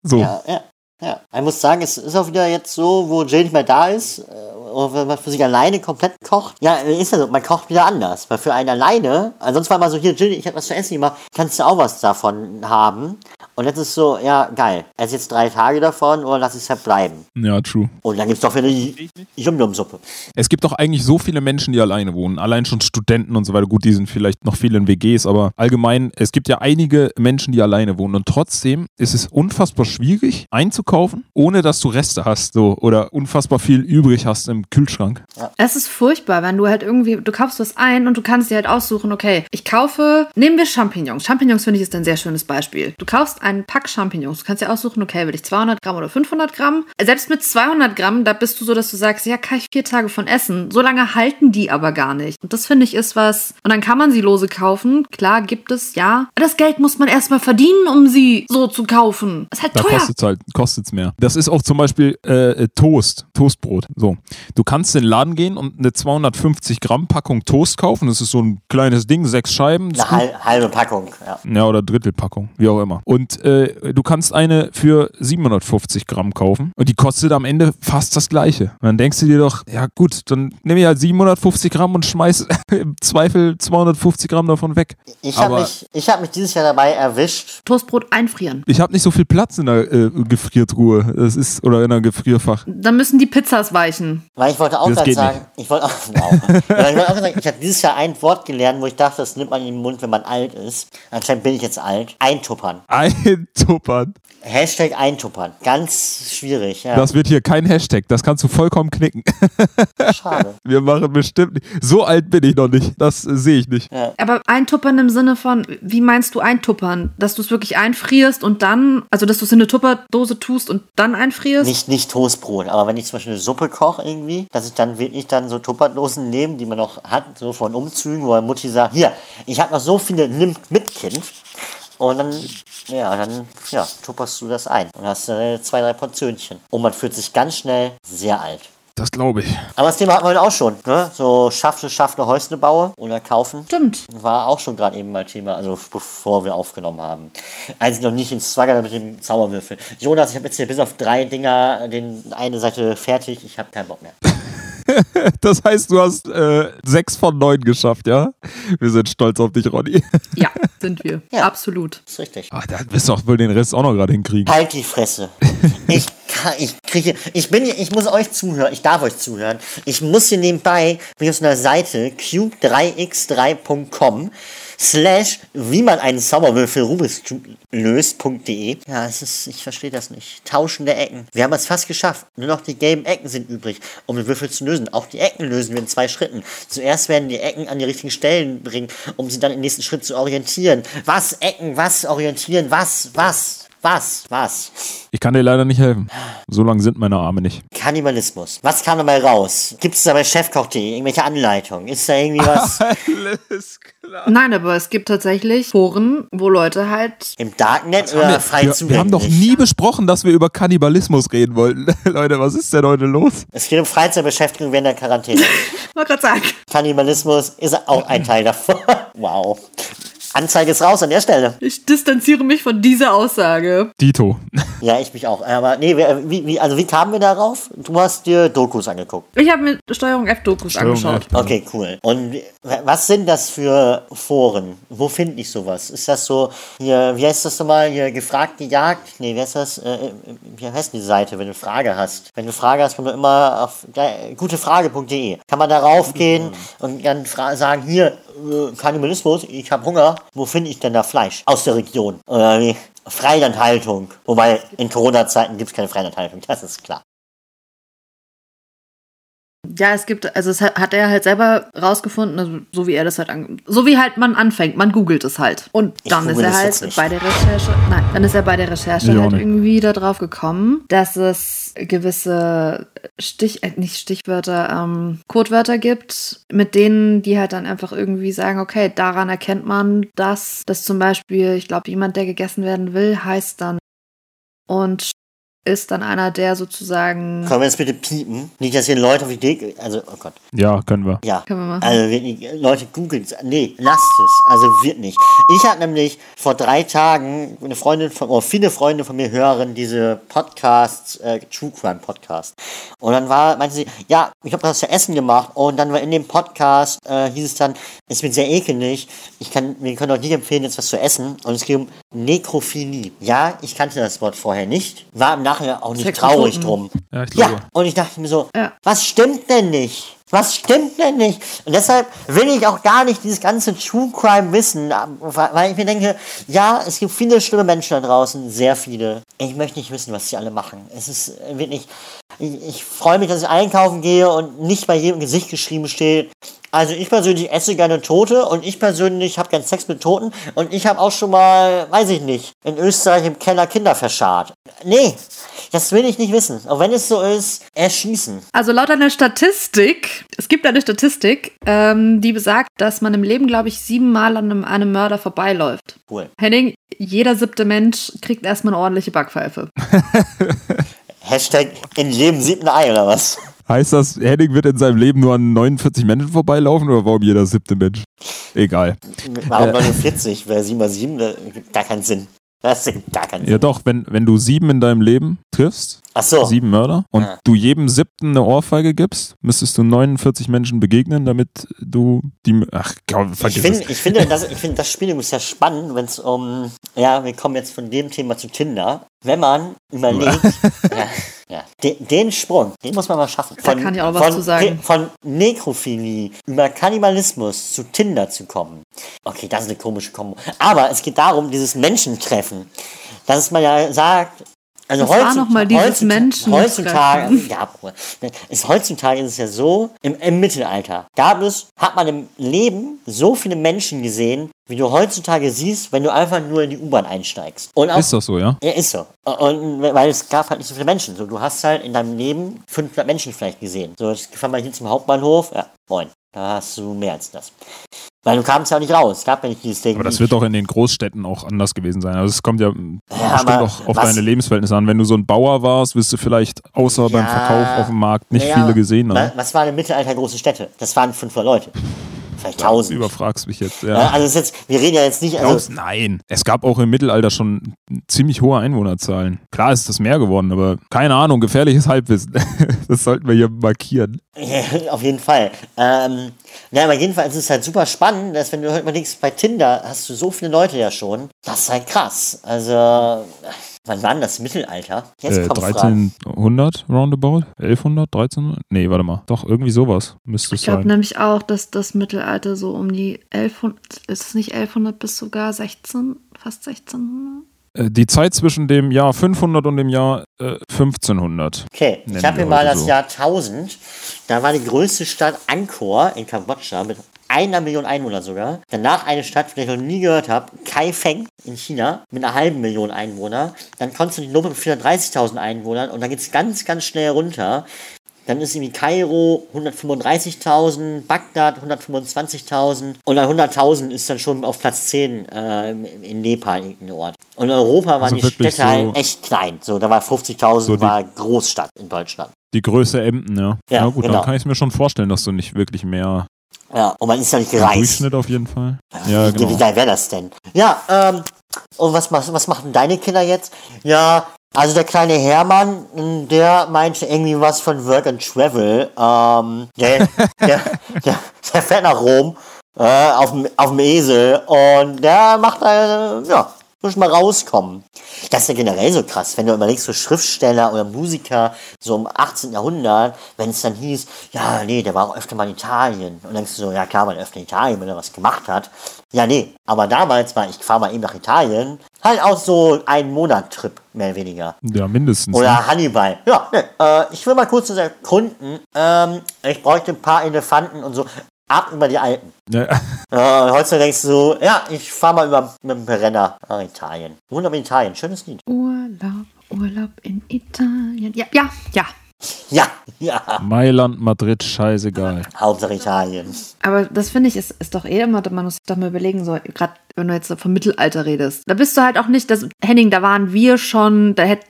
[SPEAKER 1] so.
[SPEAKER 2] Ja, ja. Ja, ich muss sagen, es ist auch wieder jetzt so, wo Jay nicht mehr da ist, äh, oder wenn man für sich alleine komplett kocht. Ja, ist ja so, man kocht wieder anders. Weil für einen alleine, ansonsten war mal so, hier, Jill, ich habe was zu essen gemacht, kannst du auch was davon haben. Und jetzt ist so, ja, geil. Ess jetzt drei Tage davon oder lass es halt bleiben.
[SPEAKER 1] Ja, true.
[SPEAKER 2] Und dann gibt's doch wieder die Yum-Yum-Suppe.
[SPEAKER 1] Es gibt doch eigentlich so viele Menschen, die alleine wohnen. Allein schon Studenten und so weiter. Gut, die sind vielleicht noch viele in WGs, aber allgemein, es gibt ja einige Menschen, die alleine wohnen. Und trotzdem ist es unfassbar schwierig einzukaufen, ohne dass du Reste hast. So, oder unfassbar viel übrig hast im Kühlschrank.
[SPEAKER 4] Es ist furchtbar, wenn du halt irgendwie, du kaufst was ein und du kannst dir halt aussuchen, okay, ich kaufe, nehmen wir Champignons. Champignons finde ich ist ein sehr schönes Beispiel. Du kaufst einen Pack Champignons, du kannst dir aussuchen, okay, will ich 200 Gramm oder 500 Gramm. Selbst mit 200 Gramm, da bist du so, dass du sagst, ja, kann ich vier Tage von essen. So lange halten die aber gar nicht. Und das finde ich ist was, und dann kann man sie lose kaufen. Klar, gibt es, ja. Aber das Geld muss man erstmal verdienen, um sie so zu kaufen. ist halt
[SPEAKER 1] Da
[SPEAKER 4] teuer.
[SPEAKER 1] kostet es halt, kostet's mehr. Das ist auch zum Beispiel äh, äh, Toast, Toastbrot. So. Du kannst in den Laden gehen und eine 250 Gramm Packung Toast kaufen. Das ist so ein kleines Ding, sechs Scheiben.
[SPEAKER 2] Eine halbe Packung, ja.
[SPEAKER 1] Ja, oder Drittelpackung, wie auch immer. Und äh, du kannst eine für 750 Gramm kaufen und die kostet am Ende fast das gleiche. Und dann denkst du dir doch, ja gut, dann nehme ich halt 750 Gramm und schmeiß im Zweifel 250 Gramm davon weg.
[SPEAKER 2] Ich habe mich, ich hab mich dieses Jahr dabei erwischt.
[SPEAKER 4] Toastbrot einfrieren.
[SPEAKER 1] Ich habe nicht so viel Platz in der äh, Gefriertruhe. Das ist, oder in der Gefrierfach.
[SPEAKER 4] Dann müssen die Pizzas weichen.
[SPEAKER 2] Weil ich wollte auch
[SPEAKER 1] Das
[SPEAKER 2] gerade
[SPEAKER 1] geht
[SPEAKER 2] sagen, ich wollte auch, wow. Ich wollte auch sagen, ich habe dieses Jahr ein Wort gelernt, wo ich dachte, das nimmt man in den Mund, wenn man alt ist. Anscheinend bin ich jetzt alt. Eintuppern.
[SPEAKER 1] Ein Eintuppern.
[SPEAKER 2] Hashtag eintuppern. Ganz schwierig, ja.
[SPEAKER 1] Das wird hier kein Hashtag. Das kannst du vollkommen knicken.
[SPEAKER 2] Schade.
[SPEAKER 1] Wir machen bestimmt nicht. So alt bin ich noch nicht. Das äh, sehe ich nicht.
[SPEAKER 4] Aber eintuppern im Sinne von, wie meinst du eintuppern? Dass du es wirklich einfrierst und dann, also dass du es in eine Tupperdose tust und dann einfrierst?
[SPEAKER 2] Nicht, nicht Toastbrot, aber wenn ich zum Beispiel eine Suppe koche irgendwie, dass ich dann wirklich dann so Tupperdosen nehme, die man noch hat, so von Umzügen, wo meine Mutti sagt, hier, ich habe noch so viele, nimm mit Kind. Und dann, ja, dann, ja, tupperst du das ein und hast äh, zwei, drei Portionchen. Und man fühlt sich ganz schnell sehr alt.
[SPEAKER 1] Das glaube ich.
[SPEAKER 2] Aber das Thema hatten wir heute auch schon, ne? So schaffte, schaffte Häusle baue oder kaufen.
[SPEAKER 4] Stimmt.
[SPEAKER 2] War auch schon gerade eben mal Thema, also bevor wir aufgenommen haben. Als ich noch nicht ins Swagger mit dem Zauberwürfel. Jonas, ich habe jetzt hier bis auf drei Dinger den eine Seite fertig. Ich habe keinen Bock mehr.
[SPEAKER 1] Das heißt, du hast äh, sechs von neun geschafft, ja? Wir sind stolz auf dich, Ronny.
[SPEAKER 4] Ja, sind wir.
[SPEAKER 2] Ja.
[SPEAKER 4] Absolut.
[SPEAKER 2] ist richtig.
[SPEAKER 1] Ah, da wirst du auch wohl den Rest auch noch gerade hinkriegen.
[SPEAKER 2] Halt die Fresse. Ich kann, ich kriege, ich bin, hier- ich muss euch zuhören, ich darf euch zuhören. Ich muss hier nebenbei, bin ich auf einer Seite, cube3x3.com, slash, wie man einen Zauberwürfel Rubik's Cube löst.de. Ja, es ist, ich verstehe das nicht. Tauschende Ecken. Wir haben es fast geschafft. Nur noch die gelben Ecken sind übrig, um den Würfel zu lösen. Auch die Ecken lösen wir in zwei Schritten. Zuerst werden die Ecken an die richtigen Stellen bringen, um sie dann im nächsten Schritt zu orientieren. Was Ecken, was orientieren, was, was, was, was?
[SPEAKER 1] Ich kann dir leider nicht helfen. So lang sind meine Arme nicht.
[SPEAKER 2] Kannibalismus. Was kam dabei raus? Gibt es da bei chefkoch.de irgendwelche Anleitungen? Ist da irgendwie was
[SPEAKER 1] Alles klar.
[SPEAKER 4] Nein, aber es gibt tatsächlich Foren, wo Leute halt.
[SPEAKER 2] im Darknet oder frei
[SPEAKER 1] Wir, wir haben doch nie besprochen, dass wir über Kannibalismus reden wollten. Leute, was ist denn heute los?
[SPEAKER 2] Es geht um Freizeitbeschäftigung während der Quarantäne.
[SPEAKER 4] Wollte gerade sagen.
[SPEAKER 2] Kannibalismus ist auch ein Teil davon. wow. Anzeige ist raus an der Stelle.
[SPEAKER 4] Ich distanziere mich von dieser Aussage.
[SPEAKER 1] Dito.
[SPEAKER 2] Ja, ich mich auch. Aber nee, wie, wie, also wie kamen wir darauf? Du hast dir Dokus angeguckt.
[SPEAKER 4] Ich habe mir Steuerung F-Dokus
[SPEAKER 1] Steuerung
[SPEAKER 2] F.
[SPEAKER 4] angeschaut.
[SPEAKER 2] Okay, cool. Und was sind das für Foren? Wo finde ich sowas? Ist das so, hier, wie heißt das nochmal, hier gefragt, gejagt? Nee, wie heißt das? Äh, wie heißt die Seite, wenn du eine Frage hast? Wenn du eine Frage hast, komm du immer auf ge- gutefrage.de. Kann man darauf gehen und dann fra- sagen, hier, äh, Kannibalismus, ich habe Hunger. Wo finde ich denn da Fleisch? Aus der Region. Oder wie? Freilandhaltung. Wobei, in Corona-Zeiten gibt es keine Freilandhaltung, das ist klar.
[SPEAKER 4] Ja, es gibt, also es hat, hat er halt selber rausgefunden, also so wie er das halt an, so wie halt man anfängt, man googelt es halt. Und dann ist er halt bei der Recherche, nein, dann ist er bei der Recherche
[SPEAKER 1] auch
[SPEAKER 4] halt
[SPEAKER 1] nicht.
[SPEAKER 4] irgendwie darauf gekommen, dass es gewisse Stich, äh, nicht Stichwörter, ähm, Codewörter gibt, mit denen die halt dann einfach irgendwie sagen, okay, daran erkennt man, dass das zum Beispiel, ich glaube, jemand, der gegessen werden will, heißt dann und ist dann einer, der sozusagen,
[SPEAKER 2] Können wir jetzt bitte piepen? Nicht, dass hier Leute auf die Idee, also, oh Gott.
[SPEAKER 1] Ja, können wir.
[SPEAKER 2] Ja.
[SPEAKER 4] Können wir machen.
[SPEAKER 2] Also wirklich, Leute googeln Nee, lasst es. Also wird nicht. Ich habe nämlich vor drei Tagen eine Freundin von, oder viele Freunde von mir hören diese Podcasts, äh, True Crime Podcast. Und dann war, meinte sie, ja, ich habe das zu essen gemacht und dann war in dem Podcast, äh, hieß es dann, es wird sehr ekelig, ich kann, wir können euch nicht empfehlen, jetzt was zu essen. Und es geht um Nekrophilie. Ja, ich kannte das Wort vorher nicht, war im Nachhinein auch nicht
[SPEAKER 4] Sex
[SPEAKER 2] traurig drum.
[SPEAKER 1] Ja, ich glaube.
[SPEAKER 2] Ja, und ich dachte mir so,
[SPEAKER 4] Ja.
[SPEAKER 2] was stimmt denn nicht? Was stimmt denn nicht? Und deshalb will ich auch gar nicht dieses ganze True Crime wissen, weil ich mir denke, ja, es gibt viele schlimme Menschen da draußen, sehr viele. Ich möchte nicht wissen, was sie alle machen. Es ist äh, wirklich, ich, ich freue mich, dass ich einkaufen gehe und nicht bei jedem Gesicht geschrieben steht. Also ich persönlich esse gerne Tote und ich persönlich habe gern Sex mit Toten und ich habe auch schon mal, weiß ich nicht, in Österreich im Keller Kinder verscharrt. Nee, das will ich nicht wissen. Auch wenn es so ist, erschießen.
[SPEAKER 4] Also laut einer Statistik, es gibt eine Statistik, ähm, die besagt, dass man im Leben, glaube ich, siebenmal an einem, einem Mörder vorbeiläuft.
[SPEAKER 2] Cool.
[SPEAKER 4] Henning, jeder siebte Mensch kriegt erstmal eine ordentliche Backpfeife.
[SPEAKER 2] Hashtag in jedem siebten Ei oder was?
[SPEAKER 1] Heißt das, Henning wird in seinem Leben nur an 49 Menschen vorbeilaufen oder warum jeder siebte Mensch? Egal.
[SPEAKER 2] Warum 49? Wer 7 mal 7? Das gibt gar keinen Sinn. Das ergibt gar keinen
[SPEAKER 1] Ja
[SPEAKER 2] Sinn.
[SPEAKER 1] doch, wenn, wenn du sieben in deinem Leben triffst,
[SPEAKER 2] Ach so.
[SPEAKER 1] sieben Mörder, und
[SPEAKER 2] Ja.
[SPEAKER 1] du jedem siebten eine Ohrfeige gibst, müsstest du 49 Menschen begegnen, damit du die... Ach, komm,
[SPEAKER 2] Ich
[SPEAKER 1] vergiss
[SPEAKER 2] finde,
[SPEAKER 1] es.
[SPEAKER 2] ich finde, das, ich finde das Spiel ist ja spannend, wenn es um Ja, wir kommen jetzt von dem Thema zu Tinder. Wenn man überlegt, ja, ja, den, den Sprung, den muss man mal schaffen.
[SPEAKER 4] Da kann ich auch was
[SPEAKER 2] von,
[SPEAKER 4] zu sagen.
[SPEAKER 2] Von Nekrophilie über Kannibalismus zu Tinder zu kommen. Okay, das ist eine komische Kombo. Aber es geht darum, dieses Menschentreffen. Dass man ja sagt, also
[SPEAKER 4] Was war
[SPEAKER 2] heutzu-
[SPEAKER 4] noch mal dieses Menschentreffen?
[SPEAKER 2] Heutzutage, ja, ist, heutzutage ist es ja so, im, im Mittelalter gab es, hat man im Leben so viele Menschen gesehen, wie du heutzutage siehst, wenn du einfach nur in die U-Bahn einsteigst. Und auch,
[SPEAKER 1] Ist das so, ja?
[SPEAKER 2] ja, ist so. Und weil es gab halt nicht so viele Menschen. So, du hast halt in deinem Leben 500 Menschen vielleicht gesehen. So, ich fahr mal hier zum Hauptbahnhof. Ja, moin. Da hast du mehr als das. Weil du kamst ja auch nicht raus. Es gab ja nicht dieses Ding.
[SPEAKER 1] Aber das wird doch in den Großstädten auch anders gewesen sein. Also es kommt ja,
[SPEAKER 2] Ja,
[SPEAKER 1] bestimmt auch auf deine Lebensverhältnisse an. Wenn du so ein Bauer warst, wirst du vielleicht außer beim
[SPEAKER 2] Ja,
[SPEAKER 1] Verkauf auf dem Markt nicht
[SPEAKER 2] Naja,
[SPEAKER 1] viele gesehen haben.
[SPEAKER 2] Was waren im Mittelalter große Städte? Das waren 500 Leute. Vielleicht 1000.
[SPEAKER 1] Überfragst mich jetzt.
[SPEAKER 2] Ja,
[SPEAKER 1] Ja.
[SPEAKER 2] also jetzt, wir reden ja jetzt nicht, also,
[SPEAKER 1] Glaubst, nein. Es gab auch im Mittelalter schon ziemlich hohe Einwohnerzahlen. Klar ist das mehr geworden, aber keine Ahnung, gefährliches Halbwissen. das sollten wir hier markieren.
[SPEAKER 2] Ja, auf jeden Fall. Ähm, ja, aber jedenfalls ist es halt super spannend, dass wenn du heute mal denkst, bei Tinder hast du so viele Leute ja schon. Das ist halt krass. Also, wann war denn das Mittelalter? Jetzt
[SPEAKER 1] Äh,
[SPEAKER 2] kommt Fragen.
[SPEAKER 1] 1300 roundabout? 1100? 1300? Nee, warte mal. Doch, irgendwie sowas müsste es
[SPEAKER 4] Ich glaube
[SPEAKER 1] sein.
[SPEAKER 4] nämlich auch, dass das Mittelalter so um die 1100, ist es nicht 1100 bis sogar 16, fast 1600?
[SPEAKER 1] Äh, Die Zeit zwischen dem Jahr 500 und dem Jahr äh, 1500.
[SPEAKER 2] Okay, ich habe hier mal das
[SPEAKER 1] so.
[SPEAKER 2] Jahr 1000. Da war die größte Stadt Angkor in Kambodscha mit einer Million Einwohner sogar. Danach eine Stadt, von der ich noch nie gehört habe, Kaifeng in China mit einer halben Million Einwohner. Dann Konstantinopel mit 430.000 Einwohnern und dann geht's ganz, ganz schnell runter. Dann ist irgendwie Kairo 135.000, Bagdad 125.000 und dann 100.000 ist dann schon auf Platz 10 äh, in Nepal irgendein Ort. Und in Europa waren
[SPEAKER 1] Also
[SPEAKER 2] die Städte halt
[SPEAKER 1] so-
[SPEAKER 2] echt klein. So, da war 50.000
[SPEAKER 1] So
[SPEAKER 2] war Großstadt in Deutschland.
[SPEAKER 1] Die Größe Emden, ja.
[SPEAKER 2] Ja,
[SPEAKER 1] Na gut,
[SPEAKER 2] genau.
[SPEAKER 1] dann kann ich es mir schon vorstellen, dass du nicht wirklich mehr
[SPEAKER 2] Ja, und man ist ja nicht
[SPEAKER 1] im
[SPEAKER 2] gereist.
[SPEAKER 1] Durchschnitt auf jeden Fall. Ja,
[SPEAKER 2] Wie, wie
[SPEAKER 1] genau.
[SPEAKER 2] geil wäre das denn? Ja, ähm, und was, was, was machen deine Kinder jetzt? Ja, also der kleine Hermann, der meinte irgendwie was von Work and Travel. Ähm, der, der, der, der fährt nach Rom äh, auf, dem- auf dem Esel und der macht äh, ja, muss mal rauskommen. Das ist ja generell so krass, wenn du überlegst, so Schriftsteller oder Musiker, so im 18. Jahrhundert, wenn es dann hieß, ja, nee, der war auch öfter mal in Italien. Und dann denkst du so, ja klar, der öfter in Italien, wenn er was gemacht hat. Ja, nee, aber damals war ich fahr mal eben nach Italien, halt auch so ein Monat-Trip, mehr oder weniger.
[SPEAKER 1] Ja, mindestens. ne?
[SPEAKER 2] Oder Hannibal. Ja, ne, äh, ich will mal kurz das erkunden. Ähm, ich bräuchte ein paar Elefanten und so. Ab über die Alpen.
[SPEAKER 1] Ja,
[SPEAKER 2] Äh, heutzutage denkst du so, ja, ich fahr mal über mit dem Renner nach Italien. Wunderbar in Italien, schönes Lied.
[SPEAKER 4] Urlaub, Urlaub in Italien. Ja, ja, ja.
[SPEAKER 2] Ja, ja,
[SPEAKER 1] Mailand, Madrid, scheißegal.
[SPEAKER 2] Hauptsache Italien.
[SPEAKER 4] Aber das finde ich, ist, ist doch eh immer, man muss sich doch mal überlegen, so, gerade wenn du jetzt so vom Mittelalter redest. Da bist du halt auch nicht, das, Henning, da waren wir schon, da hätte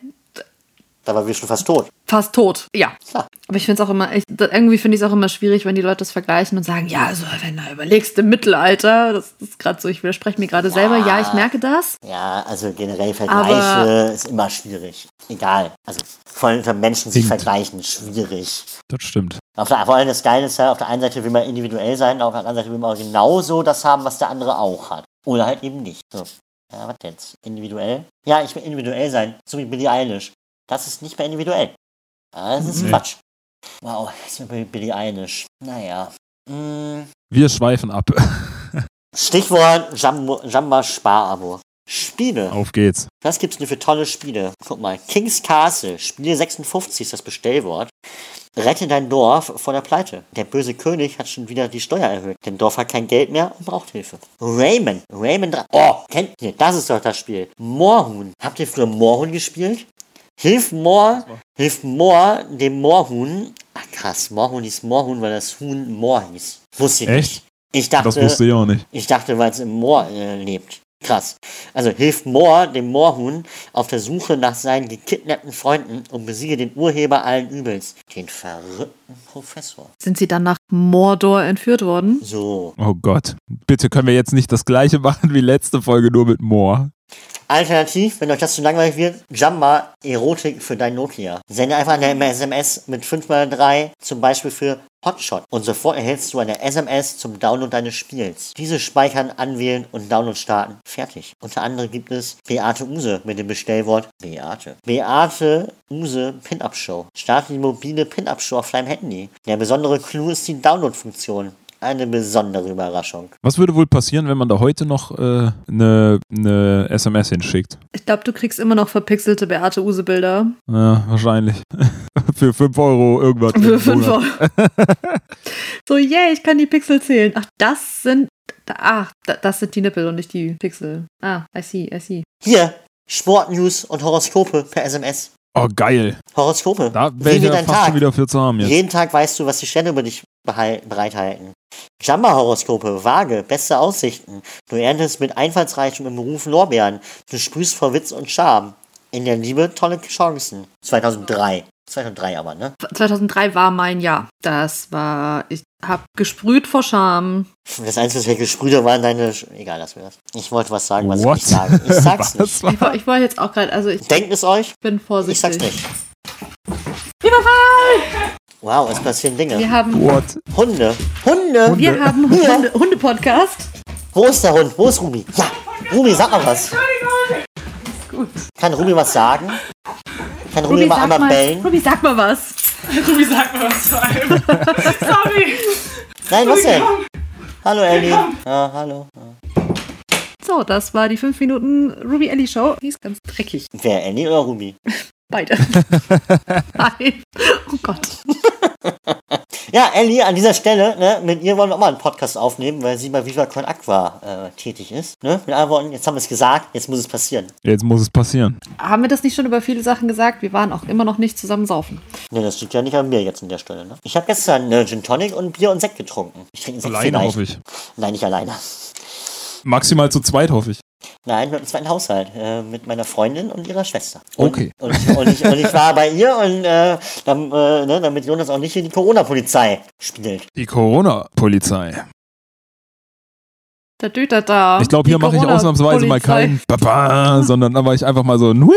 [SPEAKER 2] Da waren wir schon fast tot.
[SPEAKER 4] fast tot. Ja.
[SPEAKER 2] Ja.
[SPEAKER 4] Aber ich finde es auch immer, ich, irgendwie finde ich es auch immer schwierig, wenn die Leute das vergleichen und sagen, ja, also wenn du überlegst im Mittelalter, das ist gerade so, ich widerspreche mir gerade selber, ja, ich merke das.
[SPEAKER 2] Ja, also generell Vergleiche ist immer schwierig. Egal. Also von unter Menschen sich vergleichen, schwierig.
[SPEAKER 1] Das stimmt.
[SPEAKER 2] Auf der, vor allem das Geile ist ja, auf der einen Seite will man individuell sein, auf der anderen Seite will man auch genauso das haben, was der andere auch hat. Oder halt eben nicht. So. Ja, was jetzt? Individuell? Ja, ich will individuell sein, so wie Billie Eilish. Das ist nicht mehr individuell. Das ist
[SPEAKER 1] Nee.
[SPEAKER 2] Quatsch. Wow, jetzt wir Billie Eilish. Naja. Mm,
[SPEAKER 1] Wir schweifen ab.
[SPEAKER 2] Stichwort Jamba, Jamba Sparabo. Spiele.
[SPEAKER 1] Auf geht's.
[SPEAKER 2] Was gibt's denn für tolle Spiele? Guck mal, King's Castle, Spiel 56 ist das Bestellwort. Rette dein Dorf vor der Pleite. Der böse König hat schon wieder die Steuer erhöht. Dein Dorf hat kein Geld mehr und braucht Hilfe. Rayman 3. Oh, kennt ihr? Das ist doch das Spiel. Moorhuhn. Habt ihr früher Moorhuhn gespielt? Hilf Moor, hilf Moor dem Moorhuhn. Ach krass, Moorhuhn hieß Moorhuhn, weil das Huhn Moor hieß. Wusste ich
[SPEAKER 1] Echt?
[SPEAKER 2] nicht. Ich dachte,
[SPEAKER 1] Das wusste ich auch nicht.
[SPEAKER 2] ich dachte, weil es im Moor äh, lebt. Krass. Also hilft Moor dem Moorhuhn auf der Suche nach seinen gekidnappten Freunden und besiege den Urheber allen Übels, den verrückten Professor.
[SPEAKER 4] Sind sie dann nach Mordor entführt worden?
[SPEAKER 2] So.
[SPEAKER 1] Oh Gott. Bitte können wir jetzt nicht das gleiche machen wie letzte Folge, nur mit Moor.
[SPEAKER 2] Alternativ, wenn euch das zu langweilig wird, Jamba Erotik für dein Nokia. Sende einfach eine SMS mit 5x3, zum Beispiel für Hotshot. Und sofort erhältst du eine SMS zum Download deines Spiels. Diese speichern, anwählen und Download starten. Fertig. Unter anderem gibt es Beate Use mit dem Bestellwort Beate. Beate Use Pin-Up Show. Starte die mobile Pin-Up Show auf deinem Handy. Der besondere Clou ist die Download-Funktion eine besondere Überraschung.
[SPEAKER 1] Was würde wohl passieren, wenn man da heute noch äh, eine, eine SMS hinschickt?
[SPEAKER 4] Ich glaube, du kriegst immer noch verpixelte Beate Use-Bilder.
[SPEAKER 1] Ja, wahrscheinlich. Für 5 Euro irgendwas.
[SPEAKER 4] Für 5
[SPEAKER 1] Monat.
[SPEAKER 4] Euro. so, yay, ich kann die Pixel zählen. Ach, das sind. Ach, da- das sind die Nippel und nicht die Pixel. Ah, I see, I see.
[SPEAKER 2] Hier, Sportnews und Horoskope per SMS.
[SPEAKER 1] Oh, geil.
[SPEAKER 2] Horoskope.
[SPEAKER 1] Da wäre ich ja
[SPEAKER 2] dein
[SPEAKER 1] fast
[SPEAKER 2] Tag?
[SPEAKER 1] schon wieder für zu haben jetzt.
[SPEAKER 2] Jeden Tag weißt du, was die Sterne über dich bereithalten. Jamba-Horoskope, Waage, beste Aussichten. Du erntest mit Einfallsreichtum im Beruf Lorbeeren. Du sprühst vor Witz und Charme. In der Liebe tolle Chancen. 2003. 2003 aber, ne?
[SPEAKER 4] 2003 war mein Jahr. Das war. Ich hab gesprüht vor Scham.
[SPEAKER 2] Das Einzige, was wir gesprüht haben, waren deine... Sch Egal, lass mir das. Ich wollte was sagen, was
[SPEAKER 1] What?
[SPEAKER 2] ich nicht sagen. Ich sag's nicht.
[SPEAKER 4] Ich, ich war jetzt auch gerade. Also, ich
[SPEAKER 2] Denkt es euch?
[SPEAKER 4] bin vorsichtig.
[SPEAKER 2] Ich sag's nicht.
[SPEAKER 4] Überfall!
[SPEAKER 2] Wow, es passieren Dinge.
[SPEAKER 4] Wir haben.
[SPEAKER 1] What?
[SPEAKER 2] Hunde. Hunde.
[SPEAKER 4] Wir haben Hunde- Hunde-Podcast.
[SPEAKER 2] Wo ist der Hund? Wo ist Ruby? Ja, Ruby, sag mal was.
[SPEAKER 4] Gut.
[SPEAKER 2] Kann Ruby was sagen? Kann Ruby,
[SPEAKER 4] Ruby,
[SPEAKER 2] mal einmal
[SPEAKER 4] mal,
[SPEAKER 2] bellen?
[SPEAKER 4] Ruby, sag mal was.
[SPEAKER 5] Ruby, sag mal was zu einem. Sorry.
[SPEAKER 2] Nein, was denn? Hallo Ellie. Ja, hallo.
[SPEAKER 4] So, das war die 5 Minuten Ruby Ellie Show. Die ist ganz dreckig.
[SPEAKER 2] Wer, Ellie oder Ruby?
[SPEAKER 4] Beide. Nein. Oh Gott.
[SPEAKER 2] Ja, Ellie, an dieser Stelle, ne, mit ihr wollen wir auch mal einen Podcast aufnehmen, weil sie bei Viva Con Aqua äh, tätig ist. Ne? Mit anderen Worten, jetzt haben wir es gesagt, jetzt muss es passieren.
[SPEAKER 1] Jetzt muss es passieren.
[SPEAKER 4] Haben wir das nicht schon über viele Sachen gesagt? Wir waren auch immer noch nicht zusammen saufen.
[SPEAKER 2] Ne, das liegt ja nicht an mir jetzt an der Stelle. Ne? Ich habe gestern äh, Gin Tonic und Bier und Sekt getrunken. Ich trinke Sekt
[SPEAKER 1] Alleine
[SPEAKER 2] vielleicht.
[SPEAKER 1] hoffe ich.
[SPEAKER 2] Nein, nicht alleine.
[SPEAKER 1] Maximal zu zweit hoffe ich.
[SPEAKER 2] Nein, mit einem zweiten Haushalt. Äh, mit meiner Freundin und ihrer Schwester.
[SPEAKER 1] Okay.
[SPEAKER 2] Und, und, und, ich, und ich war bei ihr und äh, dann, äh, ne, damit Jonas auch nicht hier die Corona-Polizei spielt.
[SPEAKER 1] Die Corona-Polizei.
[SPEAKER 4] Der Döter da.
[SPEAKER 1] Ich glaube, hier mache ich ausnahmsweise mal keinen Baba, sondern da war ich einfach mal so ein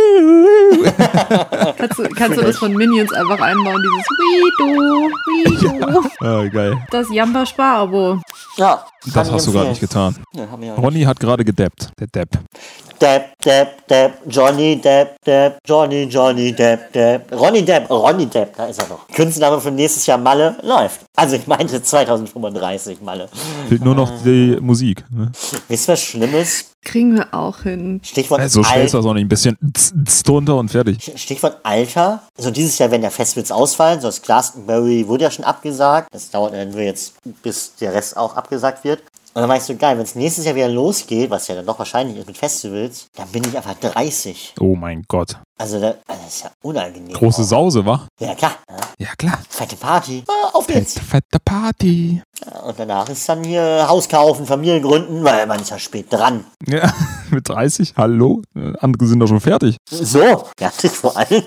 [SPEAKER 4] Kannst du, kannst du das von Minions einfach einbauen? Dieses Wido, Wido.
[SPEAKER 1] ah, geil.
[SPEAKER 4] Das Jamba Spar-Abo.
[SPEAKER 2] Ja.
[SPEAKER 1] Das hast du gerade nicht getan.
[SPEAKER 2] Nicht.
[SPEAKER 1] Ronny hat gerade gedappt. Der Depp.
[SPEAKER 2] Depp, Depp, Depp, Johnny Depp, Depp, Johnny, Johnny Depp, Depp, Ronny Depp, Ronny Depp, da ist er noch. Künstlername für nächstes Jahr Malle läuft. Also ich meinte 2035 Malle.
[SPEAKER 1] Fehlt nur noch die Musik. Ne?
[SPEAKER 2] Wisst ihr was Schlimmes?
[SPEAKER 4] Kriegen wir auch hin.
[SPEAKER 2] Stichwort,
[SPEAKER 1] Äh, So schnell ist das auch nicht. Ein bisschen tz drunter und fertig.
[SPEAKER 2] Stichwort Alter. So dieses Jahr werden ja Festivals ausfallen. So das Glastonbury wurde ja schon abgesagt. Das dauert dann nur jetzt, bis der Rest auch abgesagt wird. Und dann war ich so geil, wenn es nächstes Jahr wieder losgeht, was ja dann doch wahrscheinlich ist mit Festivals, dann bin ich einfach 30.
[SPEAKER 1] Oh mein Gott.
[SPEAKER 2] Also da, also das ist ja unangenehm.
[SPEAKER 1] Große
[SPEAKER 2] auch.
[SPEAKER 1] Sause, wa?
[SPEAKER 2] Ja klar. Ja.
[SPEAKER 1] Ja, klar.
[SPEAKER 2] Fette Party. Ah, auf
[SPEAKER 1] Fette,
[SPEAKER 2] geht's.
[SPEAKER 1] fette Party.
[SPEAKER 2] Und danach ist dann hier Haus kaufen, Familie gründen, weil man ist ja spät dran.
[SPEAKER 1] Ja, mit 30? Hallo? Andere sind doch schon fertig.
[SPEAKER 2] So, ja, vor allem.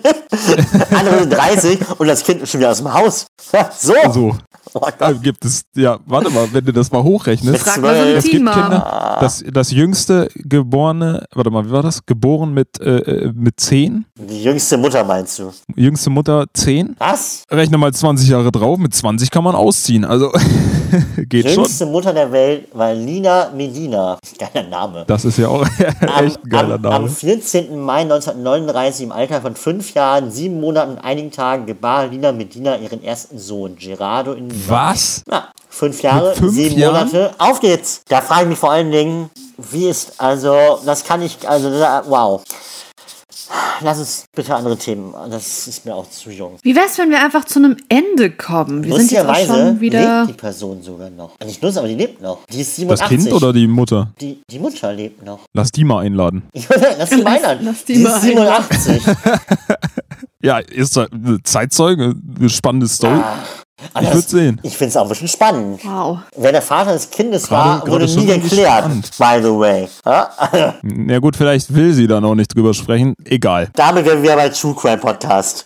[SPEAKER 2] Andere sind 30 und das Kind ist schon wieder aus dem Haus. Ja, so.
[SPEAKER 1] So.
[SPEAKER 2] Oh
[SPEAKER 1] Da
[SPEAKER 2] Gott.
[SPEAKER 1] gibt es, ja, warte mal, wenn du das mal hochrechnest.
[SPEAKER 4] Frag mal so ein
[SPEAKER 1] Es gibt Kinder, das, das jüngste geborene, warte mal, wie war das? Geboren mit, äh, äh, mit 10?
[SPEAKER 2] Die jüngste Mutter meinst du?
[SPEAKER 1] Jüngste Mutter 10?
[SPEAKER 2] Was?
[SPEAKER 1] Rechne mal 20 Jahre drauf, mit 20 kann man ausziehen. Also, geht schon.
[SPEAKER 2] Jüngste Mutter der Welt war Lina Medina. Geiler Name.
[SPEAKER 1] Das ist ja auch
[SPEAKER 2] Am,
[SPEAKER 1] echt ein geiler
[SPEAKER 2] am, am
[SPEAKER 1] Name.
[SPEAKER 2] 14. Mai 1939 im Alter von fünf Jahren, sieben Monaten und einigen Tagen gebar Lina Medina ihren ersten Sohn, Gerardo in
[SPEAKER 1] Was?
[SPEAKER 2] Ja, fünf Jahre,
[SPEAKER 1] fünf
[SPEAKER 2] sieben
[SPEAKER 1] Jahren?
[SPEAKER 2] Monate. Auf geht's! Da frage ich mich vor allen Dingen, wie ist, also, das kann ich, also, wow. Lass uns bitte andere Themen, das ist mir auch zu jung.
[SPEAKER 4] Wie wär's, wenn wir einfach zu einem Ende kommen? Wir sind jetzt auch schon wieder.
[SPEAKER 2] lebt die Person sogar noch. Also Nicht nur, aber die lebt noch. Die ist
[SPEAKER 1] Das
[SPEAKER 2] 87.
[SPEAKER 1] Kind oder die Mutter?
[SPEAKER 2] Die, die Mutter lebt noch.
[SPEAKER 1] Lass die mal einladen.
[SPEAKER 2] lass die mal einladen.
[SPEAKER 4] lass die
[SPEAKER 2] die
[SPEAKER 4] mal
[SPEAKER 2] ist 87.
[SPEAKER 1] Ja, ist Zeitzeuge, eine spannende Story.
[SPEAKER 2] Ah,
[SPEAKER 1] ich würde sehen.
[SPEAKER 2] Ich finde es auch ein bisschen spannend.
[SPEAKER 4] Wow.
[SPEAKER 2] Wer der Vater des Kindes
[SPEAKER 1] Gerade-
[SPEAKER 2] war, wurde nie geklärt. By the way. Ja?
[SPEAKER 1] Ja gut, vielleicht will sie da noch nicht drüber sprechen. Egal.
[SPEAKER 2] Damit wären wir bei True Crime Podcast.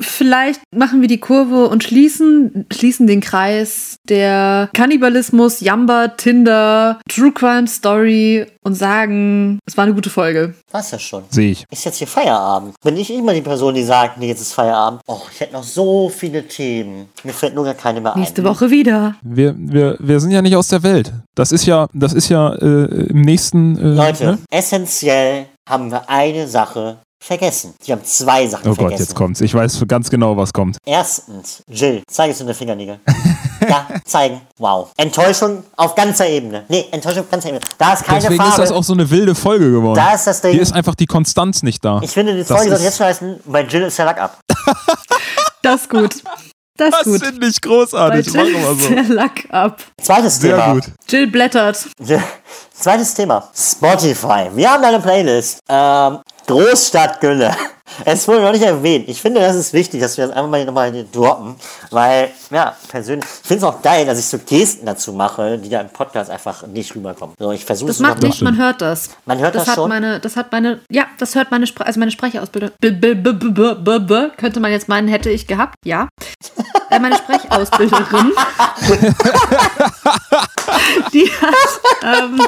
[SPEAKER 4] Vielleicht machen wir die Kurve und schließen, schließen den Kreis der Kannibalismus, Jamba, Tinder, True Crime Story und sagen, es war eine gute Folge.
[SPEAKER 2] War's ja schon.
[SPEAKER 1] Sehe ich.
[SPEAKER 2] Ist jetzt hier Feierabend. Bin ich immer die Person, die sagt, nee, jetzt ist Feierabend. Oh, ich hätte noch so viele Themen. Mir fällt nur gar keine mehr
[SPEAKER 4] Nächste
[SPEAKER 2] ein.
[SPEAKER 4] Woche wieder.
[SPEAKER 1] Wir, wir, wir sind ja nicht aus der Welt. Das ist ja, das ist ja äh, im nächsten. Äh,
[SPEAKER 2] Leute,
[SPEAKER 1] Ne?
[SPEAKER 2] essentiell haben wir eine Sache vergessen. Wir haben zwei Sachen
[SPEAKER 1] Oh
[SPEAKER 2] vergessen.
[SPEAKER 1] Gott, jetzt kommt's. Ich weiß ganz genau, was kommt.
[SPEAKER 2] Erstens, Jill, zeig es in der Fingernägel. ja, zeigen. Wow. Enttäuschung auf ganzer Ebene. Nee, Enttäuschung auf ganzer Ebene. Da ist keine
[SPEAKER 1] Deswegen
[SPEAKER 2] Farbe.
[SPEAKER 1] ist das auch so eine wilde Folge geworden.
[SPEAKER 2] da ist das Ding.
[SPEAKER 1] Hier ist einfach die Konstanz nicht da.
[SPEAKER 2] ich finde, die Folge sollte jetzt schon heißen, bei Jill ist der Lack ab.
[SPEAKER 4] Das ist gut. Das ist
[SPEAKER 1] Das
[SPEAKER 4] gut.
[SPEAKER 1] finde ich
[SPEAKER 4] Bei
[SPEAKER 1] großartig.
[SPEAKER 4] Jill
[SPEAKER 1] Machen wir
[SPEAKER 4] ist
[SPEAKER 1] so.
[SPEAKER 4] der Lack ab.
[SPEAKER 2] Zweites
[SPEAKER 1] Sehr
[SPEAKER 2] Thema.
[SPEAKER 1] gut.
[SPEAKER 4] Jill blättert.
[SPEAKER 2] Zweites Thema. Spotify. Wir haben eine Playlist. Ähm, Großstadtgülle. Es wurde noch nicht erwähnt. Ich finde, das ist wichtig, dass wir das einfach mal nochmal droppen. Weil, ja, persönlich, ich finde es auch geil, dass ich so Gesten dazu mache, die da im Podcast einfach nicht rüberkommen. So, ich versuche
[SPEAKER 4] Das
[SPEAKER 2] es noch
[SPEAKER 4] macht nichts, man hört das.
[SPEAKER 2] Man hört das
[SPEAKER 4] hat
[SPEAKER 2] schon?
[SPEAKER 4] Meine, das hat meine, ja, das hört meine, Spre also meine Sprechausbildung. B -b -b -b -b -b -b könnte man jetzt meinen, hätte ich gehabt. Ja. Äh, meine Sprechausbilderin. die hat ähm,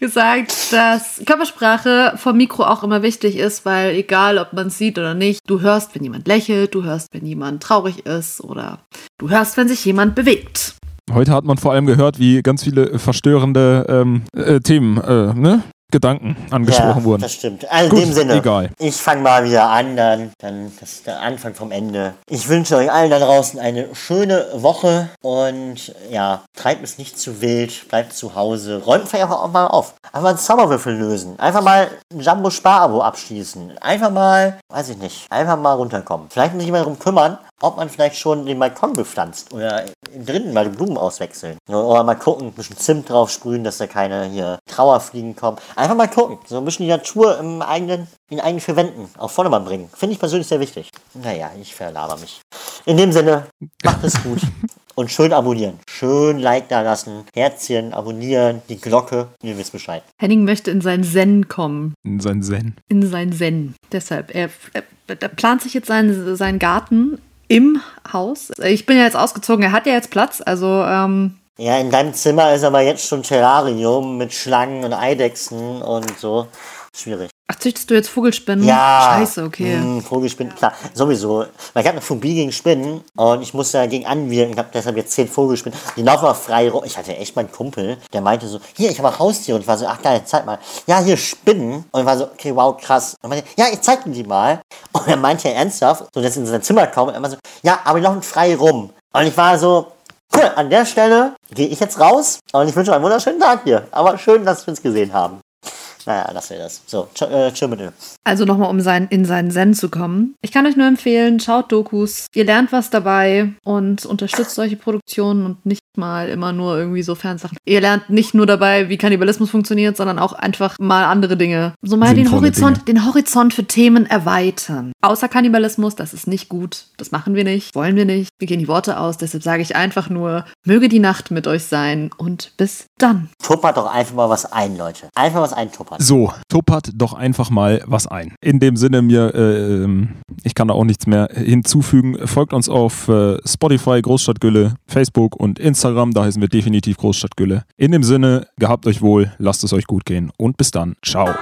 [SPEAKER 4] gesagt, dass Körpersprache vom Mikro auch immer wichtig ist, weil egal, ob man es sieht oder nicht, du hörst, wenn jemand lächelt, du hörst, wenn jemand traurig ist oder du hörst, wenn sich jemand bewegt.
[SPEAKER 1] Heute hat man vor allem gehört, wie ganz viele verstörende ähm, äh, Themen, äh, ne? Gedanken angesprochen
[SPEAKER 2] ja,
[SPEAKER 1] wurden.
[SPEAKER 2] Das stimmt. Also
[SPEAKER 1] Gut,
[SPEAKER 2] in dem Sinne.
[SPEAKER 1] egal.
[SPEAKER 2] Ich fange mal wieder an, dann, dann das ist der Anfang vom Ende. Ich wünsche euch allen da draußen eine schöne Woche und ja, treibt es nicht zu wild, bleibt zu Hause, räumt vielleicht auch mal auf. Einfach einen Zauberwürfel lösen, einfach mal ein Jumbo-Spar-Abo abschließen, einfach mal, weiß ich nicht, einfach mal runterkommen. Vielleicht muss sich jemand darum kümmern, ob man vielleicht schon den Balkon bepflanzt oder drinnen mal die Blumen auswechseln. Oder mal gucken, ein bisschen Zimt drauf sprühen, dass da keine hier Trauerfliegen kommen. Einfach mal gucken, so ein bisschen die Natur im eigenen, in eigenen vier Wänden auf Vordermann bringen. Finde ich persönlich sehr wichtig. Naja, ich verlaber mich. In dem Sinne, macht es gut. Und schön abonnieren. Schön Like da lassen. Herzchen, abonnieren, die Glocke. Ihr wisst Bescheid.
[SPEAKER 4] Henning möchte in sein Zen kommen.
[SPEAKER 1] In sein Zen.
[SPEAKER 4] in sein Zen. Deshalb, er, er, er plant sich jetzt seinen, seinen Garten im Haus. Ich bin ja jetzt ausgezogen, er hat ja jetzt Platz, also ähm,
[SPEAKER 2] Ja, in deinem Zimmer ist aber jetzt schon Terrarium mit Schlangen und Eidechsen und so. Schwierig.
[SPEAKER 4] Ach, züchtest du jetzt Vogelspinnen?
[SPEAKER 2] Ja.
[SPEAKER 4] Scheiße, okay.
[SPEAKER 2] Hm, Vogelspinnen, klar, sowieso. Weil ich habe eine Phobie gegen Spinnen und ich muss dagegen anwirken. Ich habe deshalb jetzt zehn Vogelspinnen. Die laufen auch frei rum. Ich hatte echt meinen Kumpel, der meinte so, hier, ich habe auch Haustiere. Und ich war so, ach geil, zeig mal. Ja, hier Spinnen. Und ich war so, okay, wow, krass. Und meinte, ja, ich zeig dir die mal. Und er meinte ernsthaft, so dass in sein Zimmer kommen. Und er war so, ja, aber die laufen frei rum. Und ich war so, cool, an der Stelle gehe ich jetzt raus. Und ich wünsche euch einen wunderschönen Tag hier. Aber schön, dass wir uns gesehen haben. Naja, das wäre das. So, tsch äh, tschö mit dem.
[SPEAKER 4] Also nochmal, um sein, in seinen Zen zu kommen. Ich kann euch nur empfehlen, schaut Dokus. Ihr lernt was dabei und unterstützt solche Produktionen und nicht mal immer nur irgendwie so Fernsachen. Ihr lernt nicht nur dabei, wie Kannibalismus funktioniert, sondern auch einfach mal andere Dinge. So mal den Horizont, den Horizont für Themen erweitern. Außer Kannibalismus, das ist nicht gut. Das machen wir nicht, wollen wir nicht. Wir gehen die Worte aus, deshalb sage ich einfach nur, möge die Nacht mit euch sein und bis dann.
[SPEAKER 2] Tuppert doch einfach mal was ein, Leute. Einfach was eintuppern.
[SPEAKER 1] So, tuppert doch einfach mal was ein. In dem Sinne mir, äh, ähm, ich kann da auch nichts mehr hinzufügen. Folgt uns auf äh, Spotify, Großstadtgülle, Facebook und Instagram. Da heißen wir definitiv Großstadtgülle. In dem Sinne, gehabt euch wohl, lasst es euch gut gehen und bis dann. Ciao.